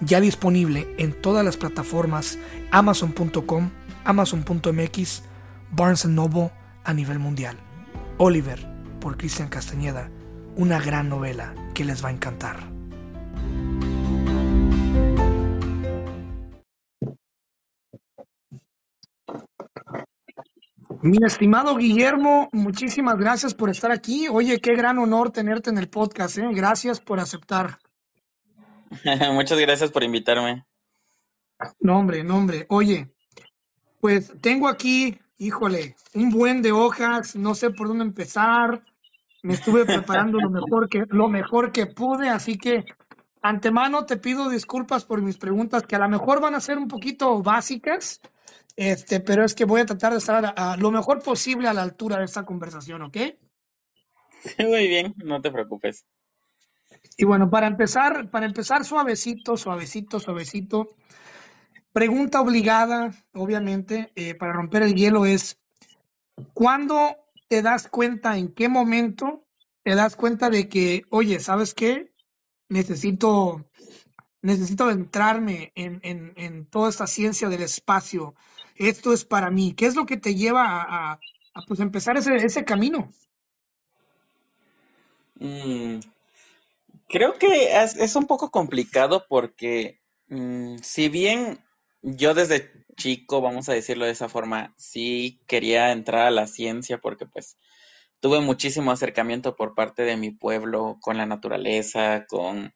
ya disponible en todas las plataformas amazon.com, amazon.mx, Barnes Noble a nivel mundial. Oliver, por Cristian Castañeda, una gran novela que les va a encantar. Mi estimado Guillermo, muchísimas gracias por estar aquí. Oye, qué gran honor tenerte en el podcast. ¿eh? Gracias por aceptar. Muchas gracias por invitarme. No, hombre, no, hombre. Oye, pues tengo aquí, híjole, un buen de hojas, no sé por dónde empezar. Me estuve preparando lo mejor que, lo mejor que pude, así que antemano te pido disculpas por mis preguntas, que a lo mejor van a ser un poquito básicas, este, pero es que voy a tratar de estar a, lo mejor posible a la altura de esta conversación, ¿ok? Muy bien, no te preocupes. Y bueno, para empezar, para empezar suavecito, suavecito, suavecito. Pregunta obligada, obviamente, eh, para romper el hielo es, ¿cuándo te das cuenta, en qué momento te das cuenta de que, oye, ¿sabes qué? Necesito, necesito adentrarme en, en, en toda esta ciencia del espacio, esto es para mí. ¿Qué es lo que te lleva a, pues, empezar ese, ese camino? Mm, creo que es, un poco complicado porque mm, si bien yo desde chico, vamos a decirlo de esa forma, sí quería entrar a la ciencia porque pues tuve muchísimo acercamiento por parte de mi pueblo con la naturaleza, con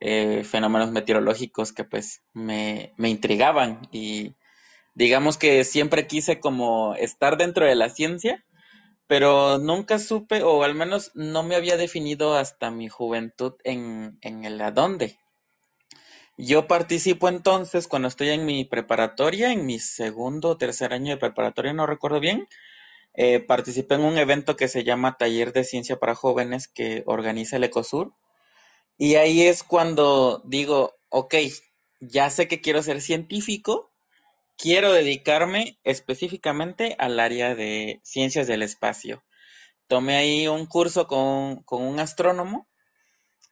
eh, fenómenos meteorológicos que pues me, me intrigaban. Y digamos que siempre quise como estar dentro de la ciencia, pero nunca supe, o al menos no me había definido hasta mi juventud en, en el adónde. Yo participo entonces cuando estoy en mi preparatoria, en mi segundo o tercer año de preparatoria, no recuerdo bien, eh, participé en un evento que se llama Taller de Ciencia para Jóvenes que organiza el Ecosur. Y ahí es cuando digo, ok, ya sé que quiero ser científico, quiero dedicarme específicamente al área de ciencias del espacio. Tomé ahí un curso con, un astrónomo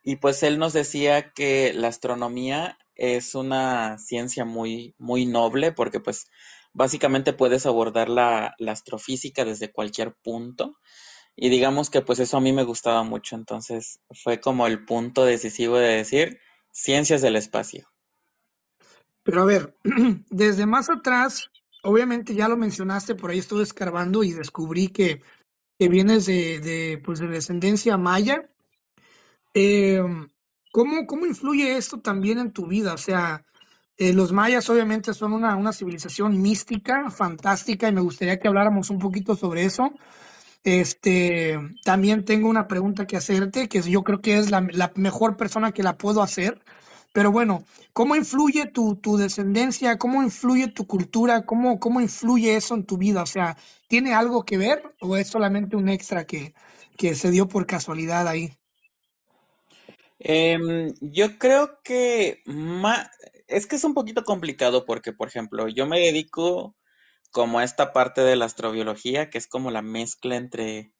y pues él nos decía que la astronomía es una ciencia muy, muy noble porque pues básicamente puedes abordar la, la, astrofísica desde cualquier punto y digamos que pues eso a mí me gustaba mucho, entonces fue como el punto decisivo de decir ciencias del espacio. Pero a ver, desde más atrás, obviamente ya lo mencionaste, por ahí estuve escarbando y descubrí que, que vienes de, de, pues de descendencia maya. Em, ¿cómo, ¿Cómo influye esto también en tu vida? O sea, eh, los mayas obviamente son una, una civilización mística, fantástica, y me gustaría que habláramos un poquito sobre eso. Este, también tengo una pregunta que hacerte, que yo creo que es la, la mejor persona que la puedo hacer. Pero bueno, ¿cómo influye tu, tu descendencia? ¿Cómo influye tu cultura? ¿Cómo, ¿Cómo influye eso en tu vida? O sea, ¿tiene algo que ver o es solamente un extra que, que se dio por casualidad ahí? Em, yo creo que es que es un poquito complicado porque, por ejemplo, yo me dedico como a esta parte de la astrobiología, que es como la mezcla entre,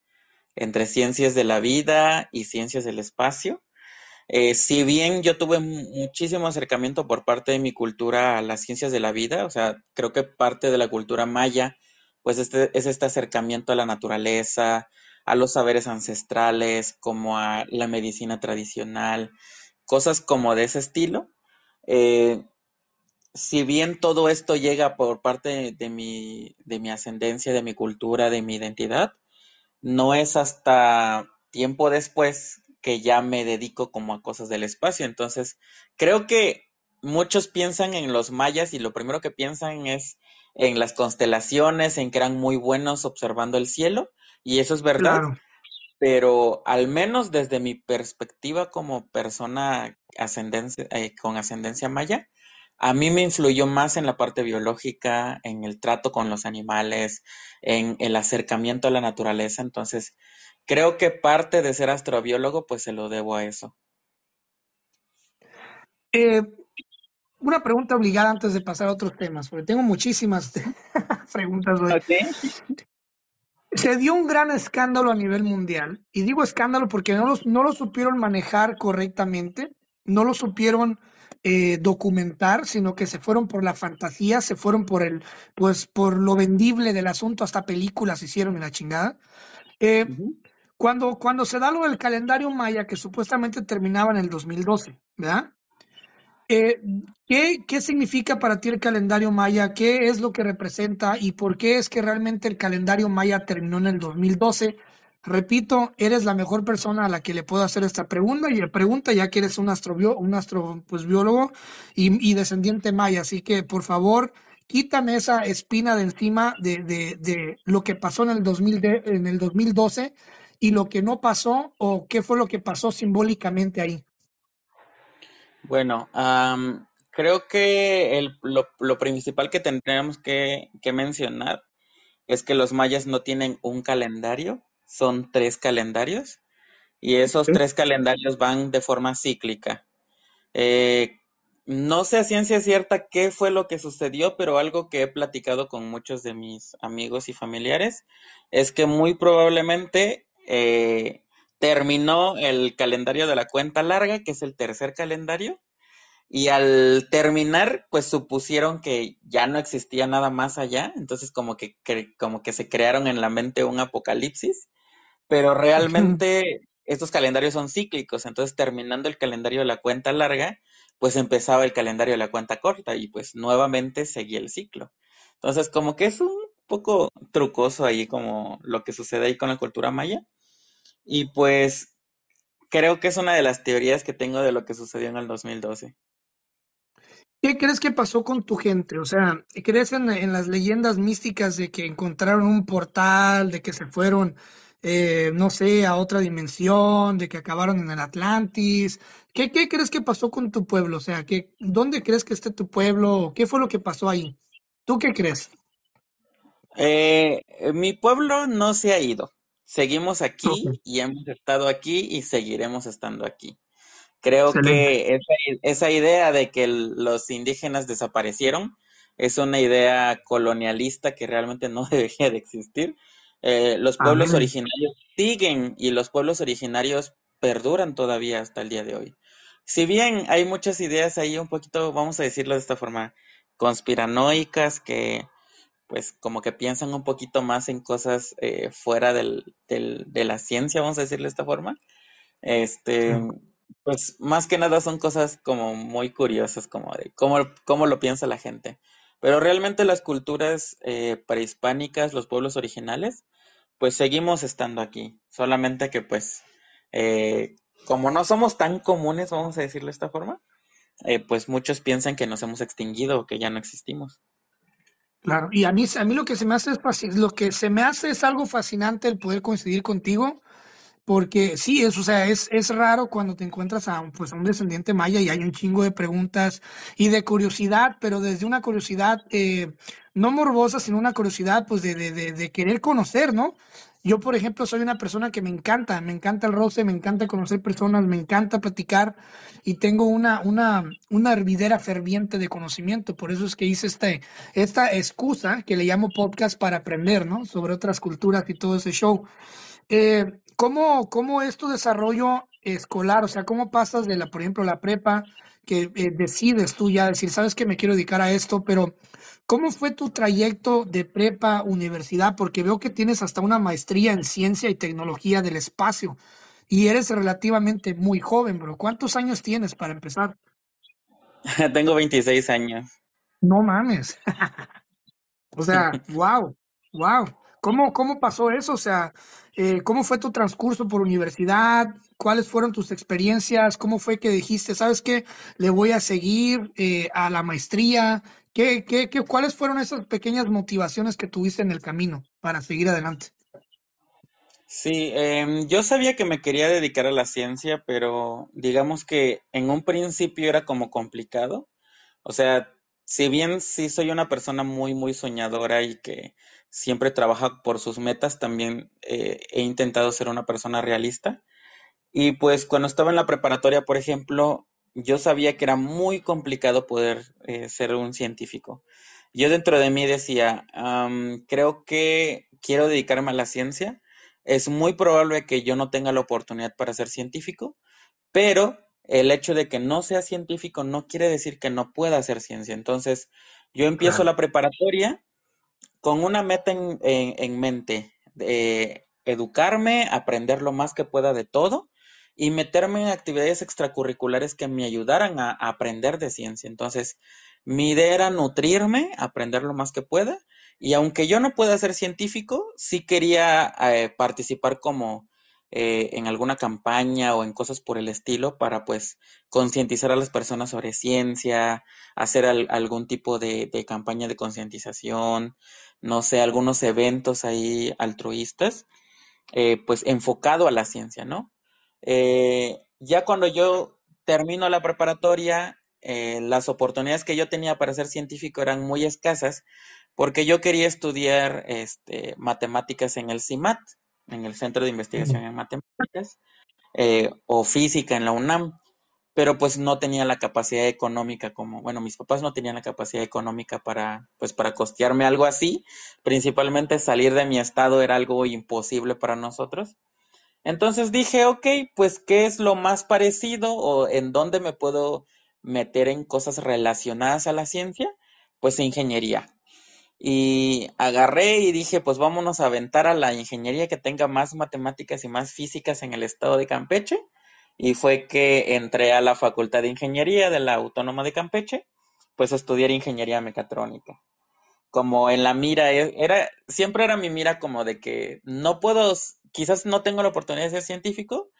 entre ciencias de la vida y ciencias del espacio. Eh, si bien yo tuve muchísimo acercamiento por parte de mi cultura a las ciencias de la vida, o sea, creo que parte de la cultura maya, pues este, es este acercamiento a la naturaleza, a los saberes ancestrales, como a la medicina tradicional, cosas como de ese estilo. Eh, si bien todo esto llega por parte mi, de mi ascendencia, de mi cultura, de mi identidad, no es hasta tiempo después que ya me dedico como a cosas del espacio. Entonces, creo que muchos piensan en los mayas y lo primero que piensan es en las constelaciones, en que eran muy buenos observando el cielo, y eso es verdad. Pero al menos desde mi perspectiva como persona ascendencia, eh, con ascendencia maya, a mí me influyó más en la parte biológica, en el trato con los animales, en el acercamiento a la naturaleza. Entonces, creo que parte de ser astrobiólogo, pues se lo debo a eso. Eh, una pregunta obligada antes de pasar a otros temas, porque tengo muchísimas preguntas hoy. Se dio un gran escándalo a nivel mundial, y digo escándalo porque no, no lo supieron manejar correctamente, no lo supieron eh, documentar, sino que se fueron por la fantasía, se fueron por el, pues por lo vendible del asunto, hasta películas hicieron en la chingada. Eh, cuando, cuando se da lo del calendario maya, que supuestamente terminaba en el 2012, ¿verdad? Eh, ¿qué, ¿Qué significa para ti el calendario maya? ¿Qué es lo que representa? ¿Y por qué es que realmente el calendario maya terminó en el 2012? Repito, eres la mejor persona a la que le puedo hacer esta pregunta y pregunta ya que eres un astrobiólogo un astro, pues, biólogo y, y, descendiente maya. Así que, por favor, quítame esa espina de encima de, de, lo que pasó en el, 2000 de, en el 2012 y lo que no pasó o qué fue lo que pasó simbólicamente ahí? Bueno, creo que el, lo, principal que tendríamos que, mencionar es que los mayas no tienen un calendario, son tres calendarios y esos tres calendarios van de forma cíclica. Eh, no sé a ciencia cierta qué fue lo que sucedió, pero algo que he platicado con muchos de mis amigos y familiares es que muy probablemente eh, terminó el calendario de la cuenta larga, que es el tercer calendario, y al terminar, pues supusieron que ya no existía nada más allá, entonces como que, como que se crearon en la mente un apocalipsis, pero realmente estos calendarios son cíclicos, entonces terminando el calendario de la cuenta larga, pues empezaba el calendario de la cuenta corta y pues nuevamente seguía el ciclo. Entonces como que es un poco trucoso ahí como lo que sucede ahí con la cultura maya. Y pues creo que es una de las teorías que tengo de lo que sucedió en el 2012. ¿Qué crees que pasó con tu gente? O sea, ¿crees en, las leyendas místicas de que encontraron un portal, de que se fueron, eh, no sé, a otra dimensión, de que acabaron en el Atlantis? ¿Qué, qué crees que pasó con tu pueblo? O sea, ¿qué, ¿dónde crees que esté tu pueblo? ¿Qué fue lo que pasó ahí? ¿Tú qué crees? Eh, mi pueblo no se ha ido. Seguimos aquí y hemos estado aquí y seguiremos estando aquí. Creo que esa, idea de que los indígenas desaparecieron es una idea colonialista que realmente no debería de existir. Eh, los pueblos originarios siguen y los pueblos originarios perduran todavía hasta el día de hoy. Si bien hay muchas ideas ahí un poquito, vamos a decirlo de esta forma, conspiranoicas que pues como que piensan un poquito más en cosas eh, fuera del, de la ciencia, vamos a decirle de esta forma. Este, pues más que nada son cosas como muy curiosas, como de cómo, cómo lo piensa la gente. Pero realmente las culturas eh, prehispánicas, los pueblos originales, pues seguimos estando aquí. Solamente que pues, eh, como no somos tan comunes, vamos a decirlo de esta forma, pues muchos piensan que nos hemos extinguido o que ya no existimos. Claro, y a mí, a mí lo que se me hace es lo que se me hace es algo fascinante el poder coincidir contigo, porque sí, es, o sea, es, es raro cuando te encuentras a, pues, a un descendiente maya y hay un chingo de preguntas y de curiosidad, pero desde una curiosidad eh, no morbosa, sino una curiosidad pues de, de, de querer conocer, ¿no? Yo, por ejemplo, soy una persona que me encanta, me encanta el roce, me encanta conocer personas, me encanta platicar y tengo una, una, una hervidera ferviente de conocimiento. Por eso es que hice este, esta excusa que le llamo podcast para aprender, ¿no? Sobre otras culturas y todo ese show. Eh, ¿cómo, ¿Cómo es tu desarrollo escolar? O sea, ¿cómo pasas de la, por ejemplo, la prepa, que eh, decides tú ya decir, sabes que me quiero dedicar a esto, pero ¿Cómo fue tu trayecto de prepa, universidad? Porque veo que tienes hasta una maestría en ciencia y tecnología del espacio y eres relativamente muy joven, bro. ¿Cuántos años tienes para empezar? Tengo 26 años. No mames. o sea, wow, wow. ¿Cómo, ¿Cómo pasó eso? O sea, eh, ¿cómo fue tu transcurso por universidad? ¿Cuáles fueron tus experiencias? ¿Cómo fue que dijiste, sabes qué, le voy a seguir eh, a la maestría? ¿Qué, qué, qué, ¿Cuáles fueron esas pequeñas motivaciones que tuviste en el camino para seguir adelante? Sí, em, yo sabía que me quería dedicar a la ciencia, pero digamos que en un principio era como complicado, O sea, si bien sí soy una persona muy, muy soñadora y que siempre trabaja por sus metas, también eh, he intentado ser una persona realista. Y pues cuando estaba en la preparatoria, por ejemplo, yo sabía que era muy complicado poder eh, ser un científico. Yo dentro de mí decía, creo que quiero dedicarme a la ciencia. Es muy probable que yo no tenga la oportunidad para ser científico, pero el hecho de que no sea científico no quiere decir que no pueda hacer ciencia. Entonces, yo empiezo la preparatoria con una meta en, mente, de educarme, aprender lo más que pueda de todo y meterme en actividades extracurriculares que me ayudaran a, aprender de ciencia. Entonces, mi idea era nutrirme, aprender lo más que pueda y aunque yo no pueda ser científico, sí quería eh, participar como eh, en alguna campaña o en cosas por el estilo para pues concientizar a las personas sobre ciencia, hacer algún tipo de, campaña de concientización, no sé, algunos eventos ahí altruistas, eh, pues enfocado a la ciencia, ¿no? Eh, ya cuando yo termino la preparatoria, las oportunidades que yo tenía para ser científico eran muy escasas porque yo quería estudiar este, matemáticas en el CIMAT en el Centro de Investigación en Matemáticas, eh, o física en la UNAM, pero pues no tenía la capacidad económica como, bueno, mis papás no tenían la capacidad económica para, pues para costearme algo así, principalmente salir de mi estado era algo imposible para nosotros. Entonces dije, ok, pues ¿qué es lo más parecido o en dónde me puedo meter en cosas relacionadas a la ciencia? Pues ingeniería. Y agarré y dije, pues vámonos a aventar a la ingeniería que tenga más matemáticas y más físicas en el estado de Campeche. Y fue que entré a la Facultad de Ingeniería de la Autónoma de Campeche, pues a estudiar ingeniería mecatrónica. Como en la mira, e, era, siempre era mi mira como de que no puedo, quizás no tengo la oportunidad de ser científico,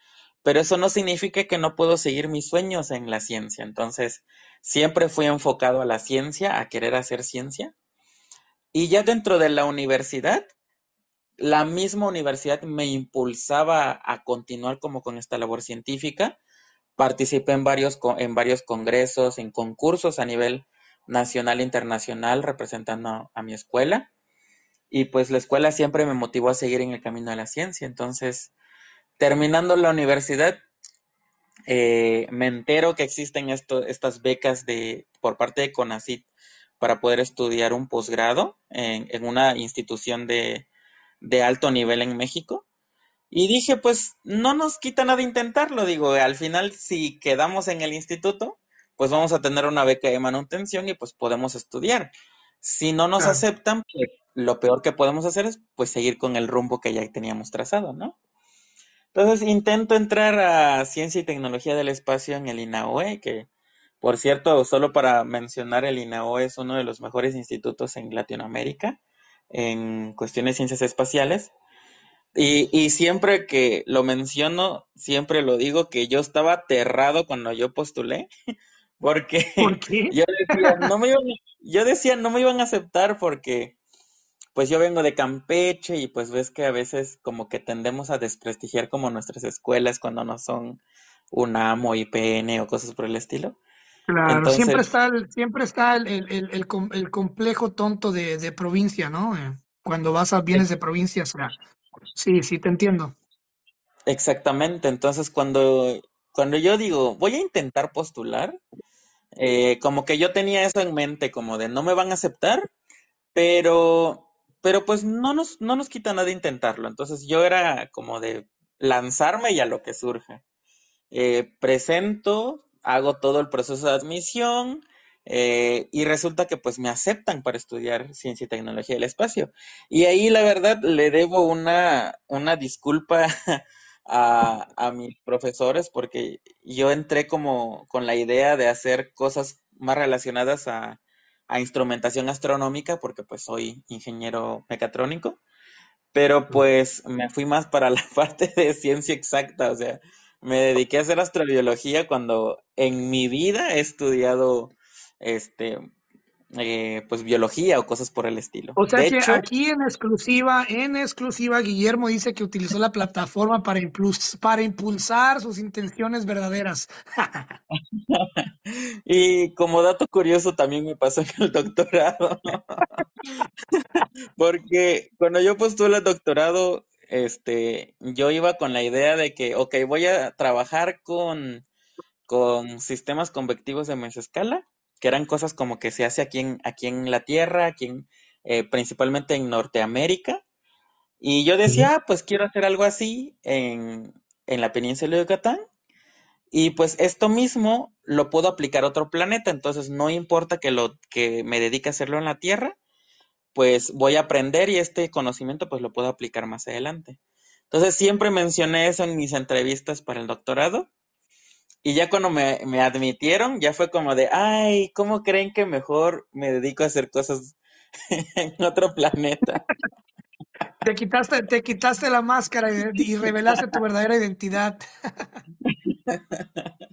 pero eso no significa que no puedo seguir mis sueños en la ciencia. Entonces, siempre fui enfocado a la ciencia, a querer hacer ciencia. Y ya dentro de la universidad, la misma universidad me impulsaba a continuar como con esta labor científica. Participé en varios, en varios congresos, en concursos a nivel nacional e internacional representando a mi escuela. Y pues la escuela siempre me motivó a seguir en el camino de la ciencia. Entonces, terminando la universidad, eh, me entero que existen estas becas de, por parte de CONACIT para poder estudiar un posgrado en, una institución de, alto nivel en México. Y dije, pues no nos quita nada intentarlo. Digo, al final, si quedamos en el instituto, pues vamos a tener una beca de manutención y pues podemos estudiar. Si no nos aceptan, pues lo peor que podemos hacer es pues seguir con el rumbo que ya teníamos trazado, ¿no? Entonces intento entrar a Ciencia y Tecnología del Espacio en el INAOE, que por cierto, solo para mencionar, el INAO es uno de los mejores institutos en Latinoamérica en cuestiones de ciencias espaciales. Y, siempre que lo menciono, siempre lo digo que yo estaba aterrado cuando yo postulé, porque Yo, decía, no me iban, yo decía, no me iban a aceptar porque pues yo vengo de Campeche y pues ves que a veces como que tendemos a desprestigiar como nuestras escuelas cuando no son UNAM o IPN o cosas por el estilo. Claro, siempre está el, siempre está el, el, el, complejo tonto de, de provincia, ¿no? Eh, cuando vas a bienes de provincia, sí, sí, te entiendo. Exactamente, entonces cuando, cuando yo digo, voy a intentar postular, eh, como que yo tenía eso en mente, como de no me van a aceptar, pero, pero pues no nos, no nos quita nada intentarlo. Entonces yo era como de lanzarme y a lo que surja. Eh, presento, hago todo el proceso de admisión eh, y resulta que pues me aceptan para estudiar ciencia y tecnología del espacio. Y ahí la verdad le debo una, una disculpa a, a mis profesores porque yo entré como con la idea de hacer cosas más relacionadas a, a instrumentación astronómica porque pues soy ingeniero mecatrónico, pero pues me fui más para la parte de ciencia exacta, o sea, me dediqué a hacer astrobiología cuando en mi vida he estudiado este eh, pues biología o cosas por el estilo. O sea que aquí en exclusiva, en exclusiva, Guillermo dice que utilizó la plataforma para, para impulsar sus intenciones verdaderas. y como dato curioso también me pasó en el doctorado. Porque cuando yo postulé el doctorado, este, yo iba con la idea de que, ok, voy a trabajar con, con sistemas convectivos de mesescala que eran cosas como que se hace aquí en, aquí en la Tierra, aquí en, eh, principalmente en Norteamérica. Y yo decía, ah, pues quiero hacer algo así en, en la península de Yucatán. Y pues esto mismo lo puedo aplicar a otro planeta, entonces no importa que lo que me dedique a hacerlo en la Tierra, pues voy a aprender y este conocimiento pues lo puedo aplicar más adelante. Entonces siempre mencioné eso en mis entrevistas para el doctorado y ya cuando me, admitieron, ya fue como de, ay, ¿cómo creen que mejor me dedico a hacer cosas en otro planeta? Te quitaste, te quitaste la máscara y, revelaste tu verdadera identidad.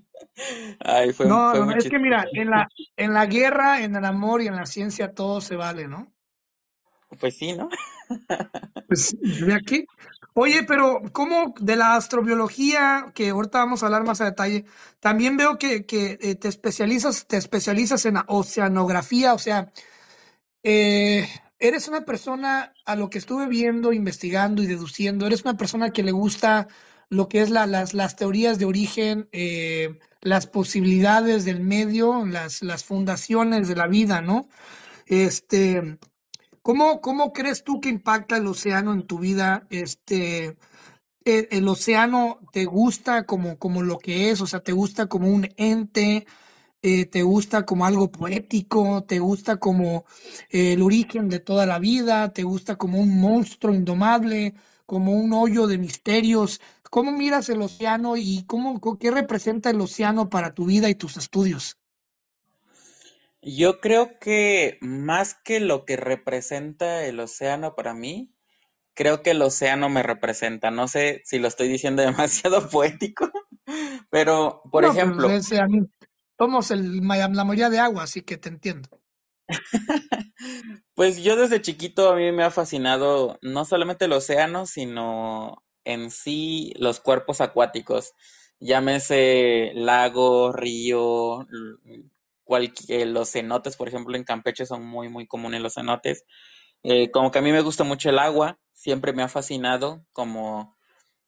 Ay, fue, no, no, es que mira, en la, en la guerra, en el amor y en la ciencia todo se vale, ¿no? Pues sí, ¿no? Pues de aquí, Oye, pero ¿cómo de la astrobiología, que ahorita vamos a hablar más a detalle, también veo que, eh, te especializas, te especializas en oceanografía, o sea, eh, eres una persona, a lo que estuve viendo, investigando y deduciendo, eres una persona que le gusta lo que es las, las teorías de origen, eh, las posibilidades del medio, las, las fundaciones de la vida, ¿no? Este, ¿Cómo, ¿Cómo crees tú que impacta el océano en tu vida? Este, e, el, océano te gusta como, como lo que es, o sea, te gusta como un ente, eh, te gusta como algo poético, te gusta como el origen de toda la vida, te gusta como un monstruo indomable, como un hoyo de misterios. ¿Cómo miras el océano y cómo, qué representa el océano para tu vida y tus estudios? Yo creo que más que lo que representa el océano para mí, creo que el océano me representa. No sé si lo estoy diciendo demasiado poético, pero por pues, ejemplo... somos el, la mayoría de agua, así que te entiendo. pues yo desde chiquito a mí me ha fascinado no solamente el océano, sino en sí los cuerpos acuáticos. Llámese lago, río, cualquier, los cenotes, por ejemplo, en Campeche son muy, muy comunes los cenotes. Eh, como que a mí me gusta mucho el agua, siempre me ha fascinado como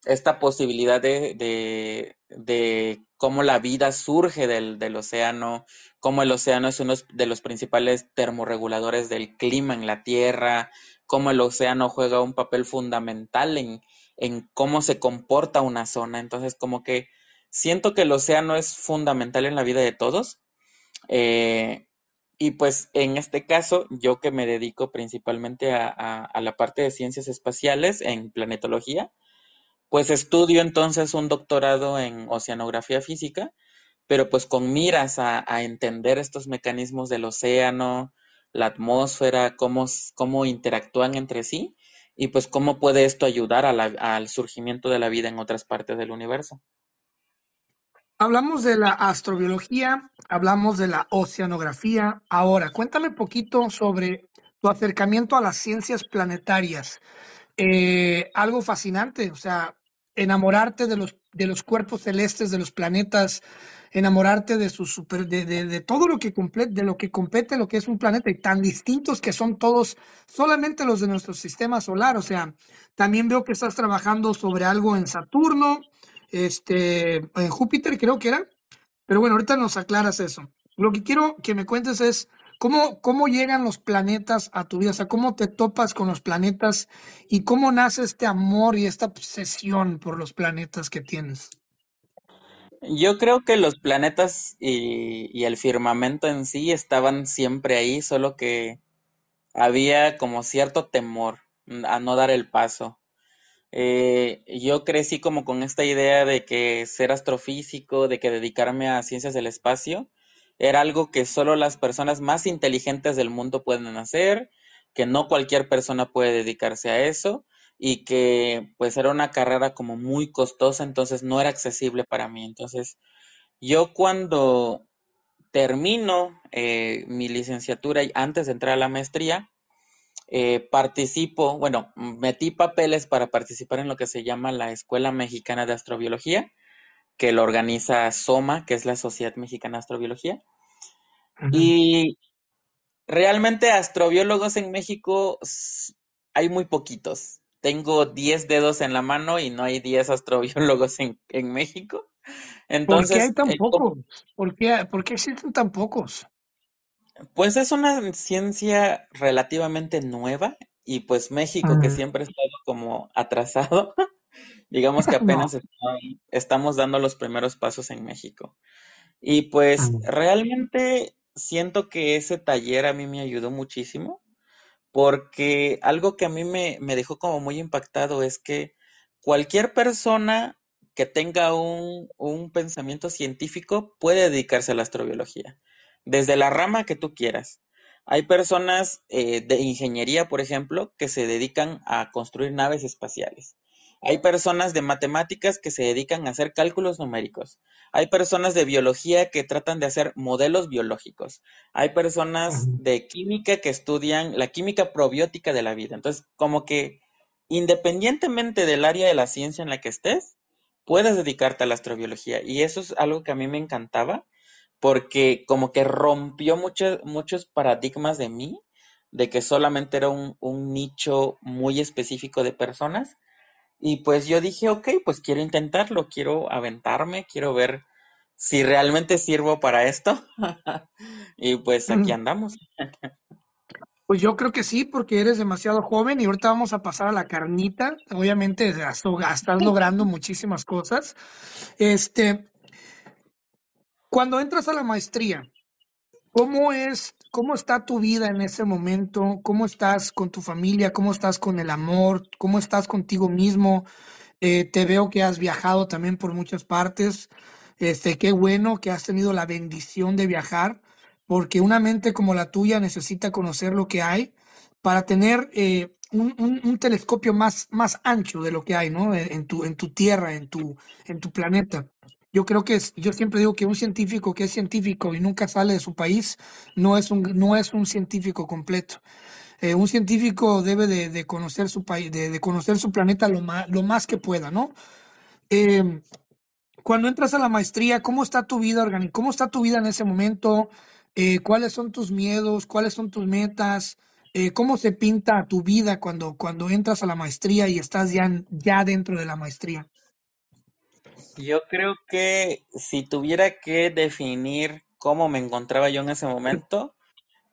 esta posibilidad de, de, de cómo la vida surge del, del, océano, cómo el océano es uno de los principales termorreguladores del clima en la Tierra, cómo el océano juega un papel fundamental en, en cómo se comporta una zona. Entonces, como que siento que el océano es fundamental en la vida de todos eh, y pues en este caso, yo que me dedico principalmente a, la parte de ciencias espaciales en planetología, pues estudio entonces un doctorado en oceanografía física, pero pues con miras a, entender estos mecanismos del océano, la atmósfera, cómo, cómo interactúan entre sí y pues cómo puede esto ayudar al surgimiento de la vida en otras partes del universo. Hablamos de la astrobiología, hablamos de la oceanografía. Ahora, cuéntame un poquito sobre tu acercamiento a las ciencias planetarias. Eh, algo fascinante, o sea, enamorarte de los, de los cuerpos celestes, de los planetas, enamorarte de, su super, de, de, todo lo que de lo que compete lo que es un planeta y tan distintos que son todos, solamente los de nuestro sistema solar. O sea, también veo que estás trabajando sobre algo en Saturno, este, Júpiter creo que era, pero bueno, ahorita nos aclaras eso. Lo que quiero que me cuentes es cómo, cómo llegan los planetas a tu vida, o sea, cómo te topas con los planetas y cómo nace este amor y esta obsesión por los planetas que tienes. Yo creo que los planetas y, y el firmamento en sí estaban siempre ahí, solo que había como cierto temor a no dar el paso. Eh, yo crecí como con esta idea de que ser astrofísico, de que dedicarme a ciencias del espacio, era algo que solo las personas más inteligentes del mundo pueden hacer, que no cualquier persona puede dedicarse a eso y que pues era una carrera como muy costosa, entonces no era accesible para mí. Entonces, yo cuando termino eh, mi licenciatura y antes de entrar a la maestría, eh, participo, bueno, metí papeles para participar en lo que se llama la Escuela Mexicana de Astrobiología, que lo organiza SOMA, que es la Sociedad Mexicana de Astrobiología. Y realmente astrobiólogos en México hay muy poquitos. Tengo 10 dedos en la mano y no hay 10 astrobiólogos en, en México. Entonces, ¿Por qué hay tan eh, pocos? ¿Por qué, ¿Por qué existen tan pocos? Pues es una ciencia relativamente nueva y pues México, que siempre ha estado como atrasado, digamos que apenas estamos dando los primeros pasos en México. Y pues realmente siento que ese taller a mí me ayudó muchísimo porque algo que a mí me, me dejó como muy impactado es que cualquier persona que tenga un, un pensamiento científico puede dedicarse a la astrobiología desde la rama que tú quieras. Hay personas eh, de ingeniería, por ejemplo, que se dedican a construir naves espaciales. Hay personas de matemáticas que se dedican a hacer cálculos numéricos. Hay personas de biología que tratan de hacer modelos biológicos. Hay personas de química que estudian la química probiótica de la vida. Entonces, como que independientemente del área de la ciencia en la que estés, puedes dedicarte a la astrobiología. Y eso es algo que a mí me encantaba porque como que rompió muchos, muchos paradigmas de mí, de que solamente era un, nicho muy específico de personas. Y pues yo dije, ok, pues quiero intentarlo, quiero aventarme, quiero ver si realmente sirvo para esto. y pues aquí andamos. Pues yo creo que sí, porque eres demasiado joven y ahorita vamos a pasar a la carnita. Obviamente estás logrando muchísimas cosas. Este, cuando entras a la maestría, ¿cómo es, cómo está tu vida en ese momento? ¿Cómo estás con tu familia? ¿Cómo estás con el amor? ¿Cómo estás contigo mismo? Eh, te veo que has viajado también por muchas partes. Este, qué bueno que has tenido la bendición de viajar, porque una mente como la tuya necesita conocer lo que hay para tener eh, un, telescopio más, más ancho de lo que hay, ¿no? En tu, en tu tierra, en tu, en tu planeta. Yo creo que es, yo siempre digo que un científico que es científico y nunca sale de su país no es un, no es un científico completo. Eh, un científico debe de, conocer su país, de, conocer su planeta lo más, lo más que pueda, ¿no? Em, cuando entras a la maestría, ¿cómo está tu vida ¿Cómo está tu vida en ese momento? Eh, ¿Cuáles son tus miedos? ¿Cuáles son tus metas? Eh, ¿Cómo se pinta tu vida cuando, cuando entras a la maestría y estás ya, ya dentro de la maestría? Yo creo que si tuviera que definir cómo me encontraba yo en ese momento,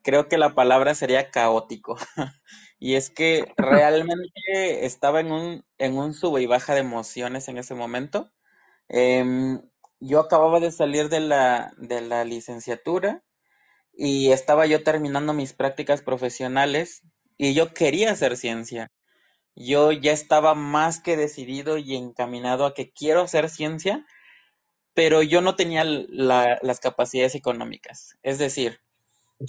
creo que la palabra sería caótico. y es que realmente estaba en un, en un sube y baja de emociones en ese momento. Em, yo acababa de salir de la, de la licenciatura y estaba yo terminando mis prácticas profesionales y yo quería hacer ciencia yo ya estaba más que decidido y encaminado a que quiero hacer ciencia, pero yo no tenía las capacidades económicas. Es decir,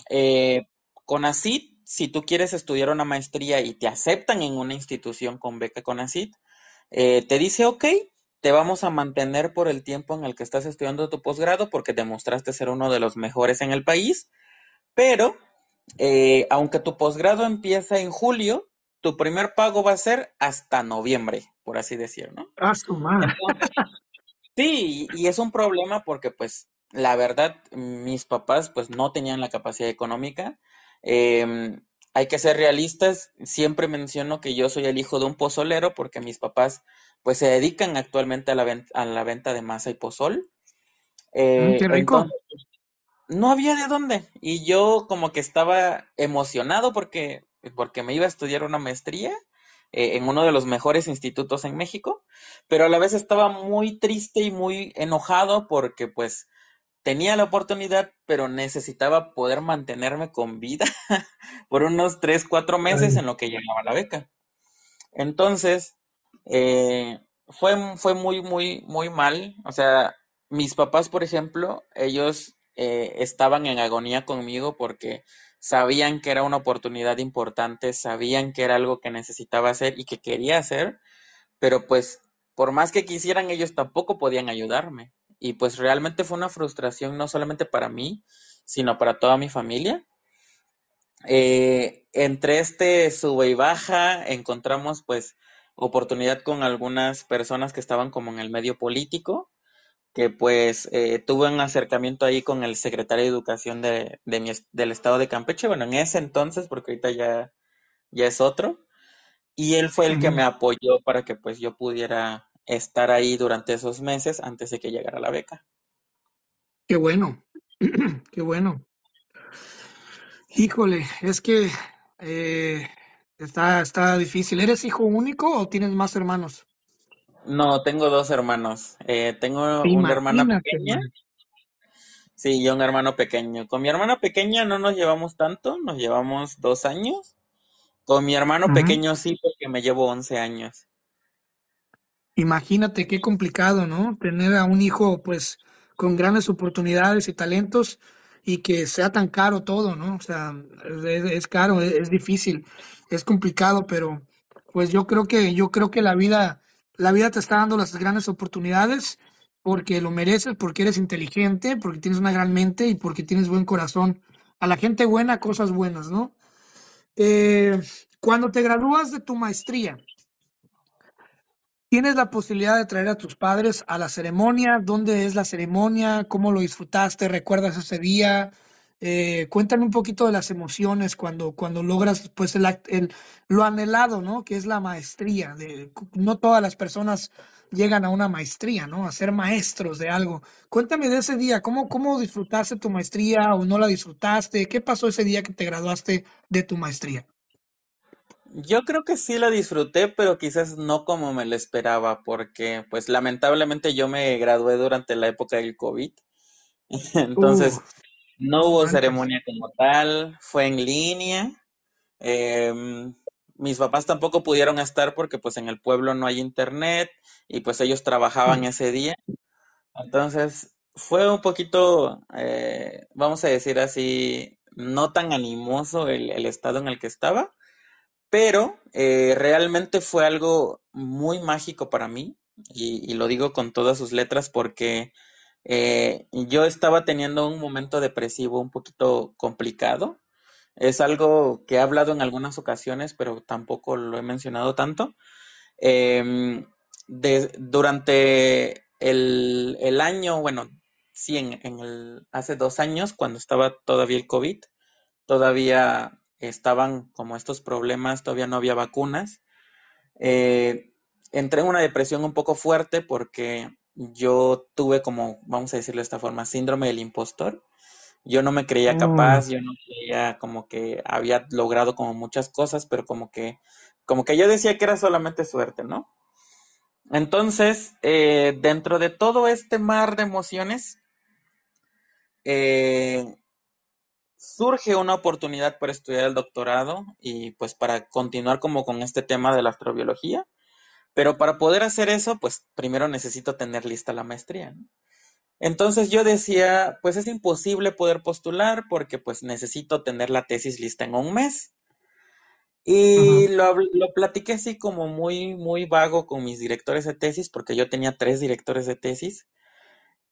eh, con ACID, si tú quieres estudiar una maestría y te aceptan en una institución con beca con ACID, eh, te dice, ok, te vamos a mantener por el tiempo en el que estás estudiando tu posgrado porque demostraste ser uno de los mejores en el país, pero eh, aunque tu posgrado empieza en julio, tu primer pago va a ser hasta noviembre, por así decir, ¿no? Ah, su madre. sí, y es un problema porque, pues, la verdad, mis papás, pues, no tenían la capacidad económica. Em, hay que ser realistas. Siempre menciono que yo soy el hijo de un pozolero porque mis papás, pues, se dedican actualmente a la, venta, a la venta de masa y pozol. Mm, qué eh, rico. no había de dónde. Y yo como que estaba emocionado porque porque me iba a estudiar una maestría eh, en uno de los mejores institutos en México, pero a la vez estaba muy triste y muy enojado porque pues tenía la oportunidad, pero necesitaba poder mantenerme con vida por unos tres, cuatro meses en lo que llegaba la beca. Entonces, eh, fue, fue muy, muy, muy mal. O sea, mis papás, por ejemplo, ellos eh, estaban en agonía conmigo porque sabían que era una oportunidad importante, sabían que era algo que necesitaba hacer y que quería hacer, pero pues por más que quisieran ellos tampoco podían ayudarme. y pues realmente fue una frustración no solamente para mí, sino para toda mi familia. Eh, entre este sube y baja encontramos pues oportunidad con algunas personas que estaban como en el medio político, que pues eh, tuve un acercamiento ahí con el secretario de Educación de, mi, del estado de Campeche, bueno, en ese entonces, porque ahorita ya, ya es otro, y él fue el que me apoyó para que pues yo pudiera estar ahí durante esos meses antes de que llegara la beca. Qué bueno, qué bueno. Híjole, es que eh, está, está difícil. ¿Eres hijo único o tienes más hermanos? No, tengo dos hermanos. Eh, tengo una hermana pequeña. Sí, y un hermano pequeño. Con mi hermana pequeña no nos llevamos tanto, nos llevamos dos años. Con mi hermano pequeño sí, porque me llevo 11 años. Imagínate qué complicado, ¿no? Tener a un hijo, pues, con grandes oportunidades y talentos y que sea tan caro todo, ¿no? O sea, es, caro, es, difícil, es complicado, pero pues yo creo que yo creo que la vida la vida te está dando las grandes oportunidades porque lo mereces, porque eres inteligente, porque tienes una gran mente y porque tienes buen corazón. A la gente buena, cosas buenas, ¿no? Eh, cuando te gradúas de tu maestría, ¿Tienes la posibilidad de traer a tus padres a la ceremonia? ¿Dónde es la ceremonia? ¿Cómo lo disfrutaste? ¿Recuerdas ese día? Eh, cuéntame un poquito de las emociones cuando, cuando logras pues el, el, lo anhelado, ¿no? Que es la maestría. De, no todas las personas llegan a una maestría, ¿no? A ser maestros de algo. Cuéntame de ese día, ¿cómo, cómo disfrutaste tu maestría o no la disfrutaste? ¿Qué pasó ese día que te graduaste de tu maestría? Yo creo que sí la disfruté, pero quizás no como me lo esperaba, porque pues lamentablemente yo me gradué durante la época del COVID. Entonces, uh, no hubo ceremonia como tal, fue en línea. Em, mis papás tampoco pudieron estar porque pues en el pueblo no hay internet y pues ellos trabajaban mm. ese día. Entonces, fue un poquito, eh, vamos a decir así, no tan animoso el, el estado en el que estaba pero eh, realmente fue algo muy mágico para mí, y, lo digo con todas sus letras porque eh, yo estaba teniendo un momento depresivo un poquito complicado. Es algo que he hablado en algunas ocasiones, pero tampoco lo he mencionado tanto. Em, durante el, año, bueno, sí, en, el, hace dos años, cuando estaba todavía el COVID, todavía estaban como estos problemas, todavía no había vacunas. Eh, entré en una depresión un poco fuerte porque yo tuve como, vamos a decirlo de esta forma, síndrome del impostor. Yo no me creía capaz, yo no creía como que había logrado como muchas cosas, pero como que, como que yo decía que era solamente suerte, ¿no? Entonces, eh, dentro de todo este mar de emociones, eh, surge una oportunidad para estudiar el doctorado y pues para continuar como con este tema de la astrobiología. Pero para poder hacer eso, pues primero necesito tener lista la maestría. Entonces yo decía, pues es imposible poder postular porque pues necesito tener la tesis lista en un mes. Y lo, lo, platiqué así como muy, muy vago con mis directores de tesis, porque yo tenía tres directores de tesis.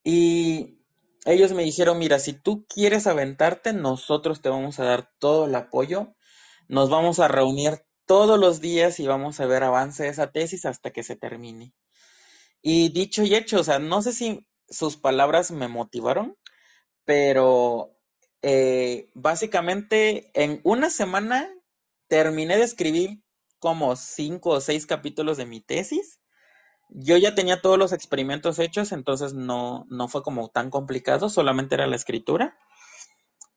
Y ellos me dijeron, mira, si tú quieres aventarte, nosotros te vamos a dar todo el apoyo, nos vamos a reunir todos los días y vamos a ver avance de esa tesis hasta que se termine. Y dicho y hecho, o sea, no sé si sus palabras me motivaron, pero eh, básicamente en una semana terminé de escribir como cinco o seis capítulos de mi tesis yo ya tenía todos los experimentos hechos, entonces no, no fue como tan complicado, solamente era la escritura.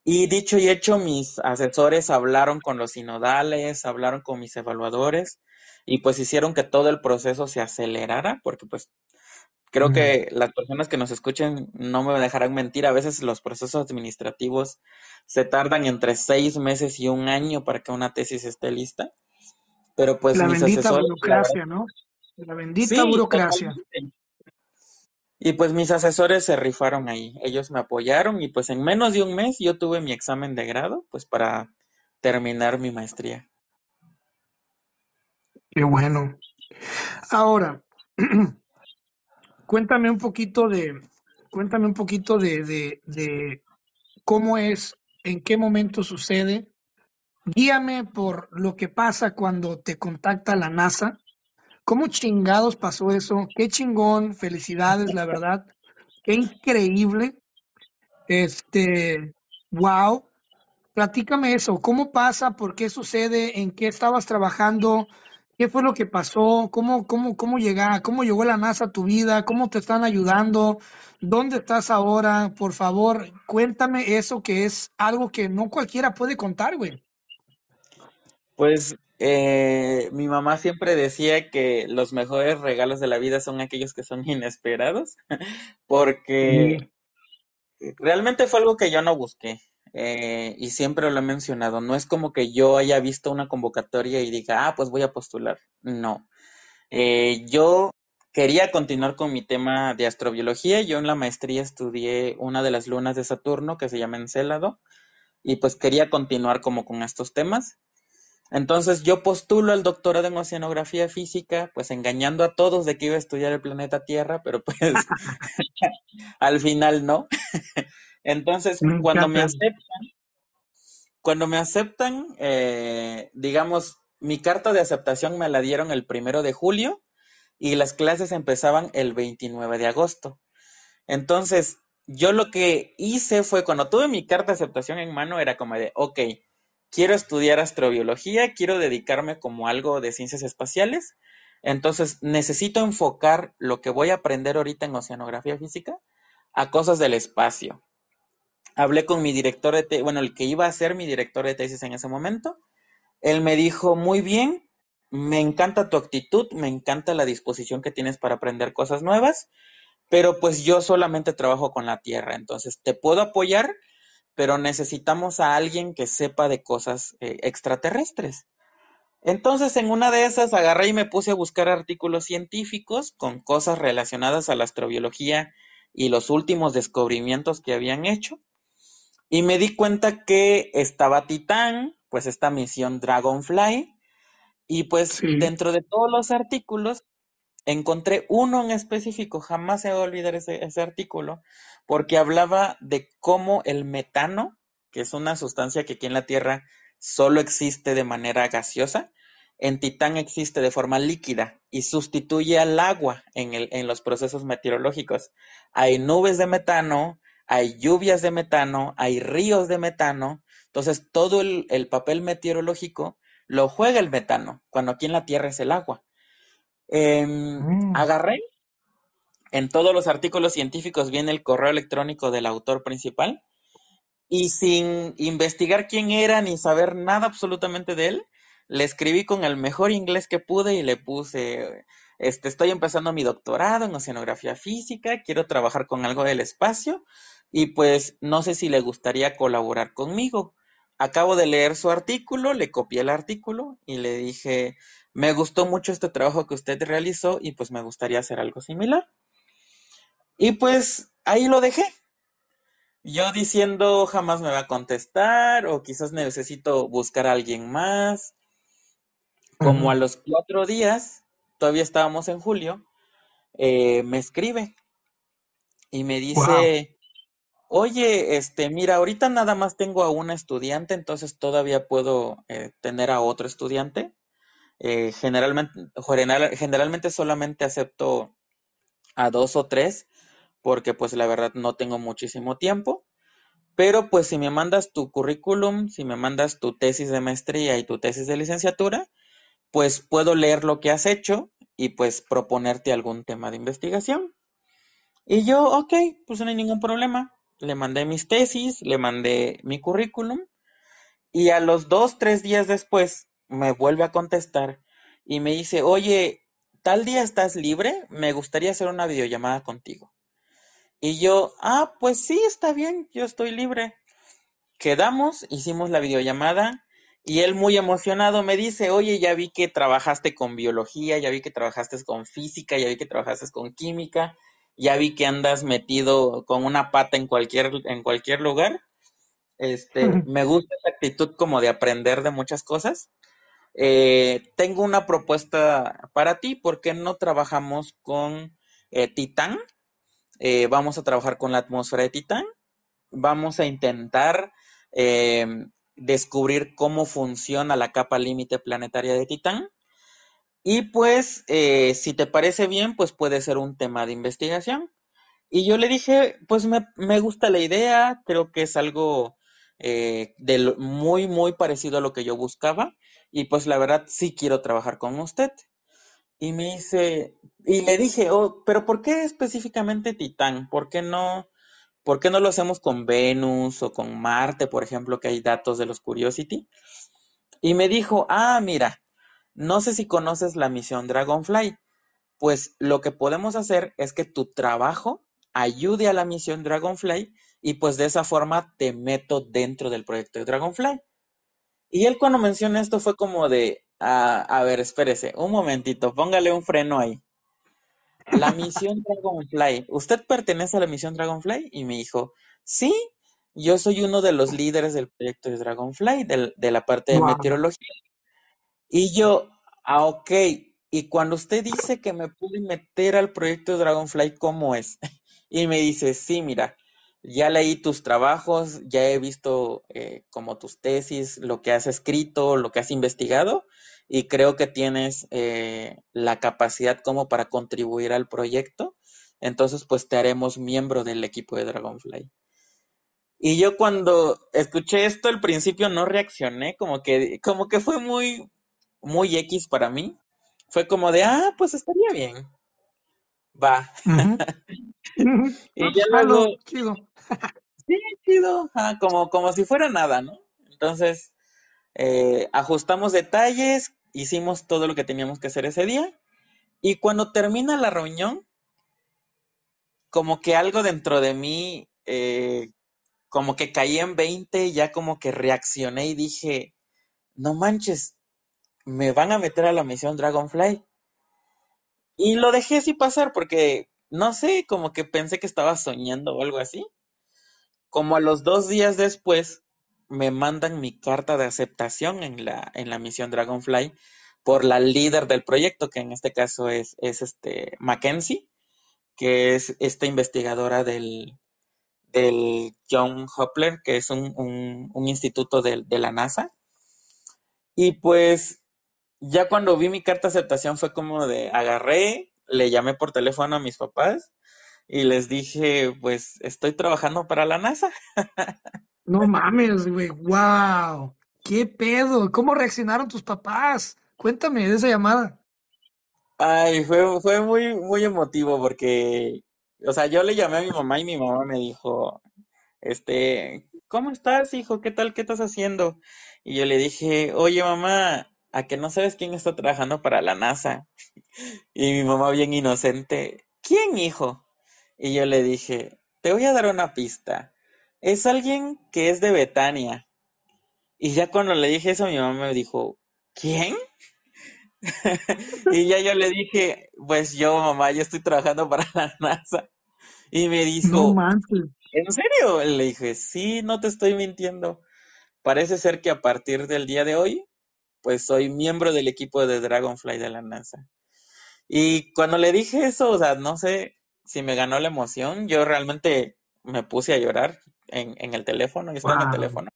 Y dicho y hecho, mis asesores hablaron con los sinodales, hablaron con mis evaluadores y pues hicieron que todo el proceso se acelerara, porque pues creo que las personas que nos escuchen no me dejarán mentir, a veces los procesos administrativos se tardan entre seis meses y un año para que una tesis esté lista. Pero pues la mis asesores... Burocracia, ¿no? La bendita burocracia. Y pues mis asesores se rifaron ahí. Ellos me apoyaron y pues en menos de un mes yo tuve mi examen de grado, pues para terminar mi maestría. Qué bueno. Ahora, cuéntame un poquito de, cuéntame un poquito de, de, de cómo es, en qué momento sucede. Guíame por lo que pasa cuando te contacta la NASA. ¿Cómo chingados pasó eso? Qué chingón, felicidades, la verdad. Qué increíble. Este, wow. Platícame eso, ¿cómo pasa? ¿Por qué sucede? ¿En qué estabas trabajando? ¿Qué fue lo que pasó? ¿Cómo, cómo, cómo llega, cómo llegó la NASA a tu vida? ¿Cómo te están ayudando? ¿Dónde estás ahora? Por favor, cuéntame eso que es algo que no cualquiera puede contar, güey. Pues eh, mi mamá siempre decía que los mejores regalos de la vida son aquellos que son inesperados, porque realmente fue algo que yo no busqué. Eh, y siempre lo he mencionado, no es como que yo haya visto una convocatoria y diga, ah, pues voy a postular. No. Eh, yo quería continuar con mi tema de astrobiología. Yo en la maestría estudié una de las lunas de Saturno que se llama Encélado y pues quería continuar como con estos temas. Entonces yo postulo al doctorado en oceanografía física, pues engañando a todos de que iba a estudiar el planeta Tierra, pero pues al final no. Entonces, cuando me aceptan, cuando me aceptan, eh, digamos, mi carta de aceptación me la dieron el primero de julio y las clases empezaban el 29 de agosto. Entonces, yo lo que hice fue, cuando tuve mi carta de aceptación en mano, era como de, ok, quiero estudiar astrobiología, quiero dedicarme como algo de ciencias espaciales, entonces necesito enfocar lo que voy a aprender ahorita en oceanografía física a cosas del espacio hablé con mi director de tesis, bueno, el que iba a ser mi director de tesis en ese momento. Él me dijo, muy bien, me encanta tu actitud, me encanta la disposición que tienes para aprender cosas nuevas, pero pues yo solamente trabajo con la Tierra, entonces te puedo apoyar, pero necesitamos a alguien que sepa de cosas eh, extraterrestres. Entonces, en una de esas agarré y me puse a buscar artículos científicos con cosas relacionadas a la astrobiología y los últimos descubrimientos que habían hecho. Y me di cuenta que estaba Titán, pues esta misión Dragonfly, y pues dentro de todos los artículos encontré uno en específico, jamás se va a olvidar ese, artículo, porque hablaba de cómo el metano, que es una sustancia que aquí en la Tierra solo existe de manera gaseosa, en Titán existe de forma líquida y sustituye al agua en, el, en los procesos meteorológicos. Hay nubes de metano, hay lluvias de metano, hay ríos de metano, entonces todo el, papel meteorológico lo juega el metano, cuando aquí en la Tierra es el agua. Em, mm. Agarré, en todos los artículos científicos viene el correo electrónico del autor principal, y sin investigar quién era ni saber nada absolutamente de él, le escribí con el mejor inglés que pude y le puse, este, estoy empezando mi doctorado en oceanografía física, quiero trabajar con algo del espacio y pues no sé si le gustaría colaborar conmigo. Acabo de leer su artículo, le copié el artículo y le dije, me gustó mucho este trabajo que usted realizó y pues me gustaría hacer algo similar. Y pues ahí lo dejé. Yo diciendo jamás me va a contestar o quizás necesito buscar a alguien más. Como a los cuatro días, todavía estábamos en julio, eh, me escribe y me dice, Oye, este, mira, ahorita nada más tengo a una estudiante, entonces todavía puedo eh, tener a otro estudiante. Eh, generalmente, generalmente solamente acepto a dos o tres, porque pues la verdad no tengo muchísimo tiempo. Pero pues si me mandas tu currículum, si me mandas tu tesis de maestría y tu tesis de licenciatura, pues puedo leer lo que has hecho y pues proponerte algún tema de investigación. Y yo, ok, pues no hay ningún problema le mandé mis tesis, le mandé mi currículum y a los dos, tres días después me vuelve a contestar y me dice, oye, tal día estás libre, me gustaría hacer una videollamada contigo. Y yo, ah, pues sí, está bien, yo estoy libre. Quedamos, hicimos la videollamada y él muy emocionado me dice, oye, ya vi que trabajaste con biología, ya vi que trabajaste con física, ya vi que trabajaste con química ya vi que andas metido con una pata en cualquier, en cualquier lugar. Este, me gusta esa actitud como de aprender de muchas cosas. Eh, tengo una propuesta para ti, ¿por qué no trabajamos con eh, Titán? eh, vamos a trabajar con la atmósfera de Titán, vamos a intentar eh, descubrir cómo funciona la capa límite planetaria de Titán. Y pues, eh, si te parece bien, pues puede ser un tema de investigación. Y yo le dije, pues me, me gusta la idea, creo que es algo de muy, muy parecido a lo que yo buscaba. Y pues la verdad sí quiero trabajar con usted. Y me dice, y le dije, oh, pero ¿por qué específicamente Titán? ¿Por qué no, por qué no lo hacemos con Venus o con Marte, por ejemplo, que hay datos de los Curiosity? Y me dijo, ah, mira, no sé si conoces la misión Dragonfly. Pues lo que podemos hacer es que tu trabajo ayude a la misión Dragonfly y pues de esa forma te meto dentro del proyecto de Dragonfly. Y él cuando menciona esto fue como de, ah, a ver, espérese, un momentito, póngale un freno ahí. La misión Dragonfly, ¿usted pertenece a la misión Dragonfly? Y me dijo, sí, yo soy uno de los líderes del proyecto de Dragonfly, de la parte de meteorología. Y yo, ah, ok, y cuando usted dice que me pude meter al proyecto de Dragonfly, ¿cómo es? Y me dice, sí, mira, ya leí tus trabajos, ya he visto eh, como tus tesis, lo que has escrito, lo que has investigado, y creo que tienes eh, la capacidad como para contribuir al proyecto. Entonces, pues te haremos miembro del equipo de Dragonfly. Y yo cuando escuché esto al principio no reaccioné, como que, como que fue muy, muy X para mí. Fue como de, ah, pues estaría bien. Va. y ya luego. Chido. sí, chido. como, como si fuera nada, ¿no? Entonces, eh, ajustamos detalles, hicimos todo lo que teníamos que hacer ese día. Y cuando termina la reunión, como que algo dentro de mí, eh, como que caí en 20, ya como que reaccioné y dije, no manches, me van a meter a la misión Dragonfly. Y lo dejé así pasar porque, no sé, como que pensé que estaba soñando o algo así. Como a los dos días después, me mandan mi carta de aceptación en la, en la misión Dragonfly por la líder del proyecto, que en este caso es, es este Mackenzie, que es esta investigadora del, del John Hopler, que es un, un, instituto de, de, la NASA. Y pues ya cuando vi mi carta de aceptación fue como de agarré, le llamé por teléfono a mis papás y les dije, pues estoy trabajando para la NASA. No mames, güey, wow. ¿Qué pedo? ¿Cómo reaccionaron tus papás? Cuéntame de esa llamada. Ay, fue, fue muy, muy emotivo porque, o sea, yo le llamé a mi mamá y mi mamá me dijo, este, ¿cómo estás, hijo? ¿Qué tal? ¿Qué estás haciendo? Y yo le dije, oye, mamá, a que no sabes quién está trabajando para la NASA. Y mi mamá bien inocente, ¿quién hijo? Y yo le dije, te voy a dar una pista. Es alguien que es de Betania. Y ya cuando le dije eso, mi mamá me dijo, ¿quién? y ya yo le dije, pues yo, mamá, yo estoy trabajando para la NASA. Y me dijo, ¿en serio? Le dije, sí, no te estoy mintiendo. Parece ser que a partir del día de hoy pues soy miembro del equipo de Dragonfly de la NASA. Y cuando le dije eso, o sea, no sé si me ganó la emoción, yo realmente me puse a llorar en, en el teléfono, yo estaba en el teléfono.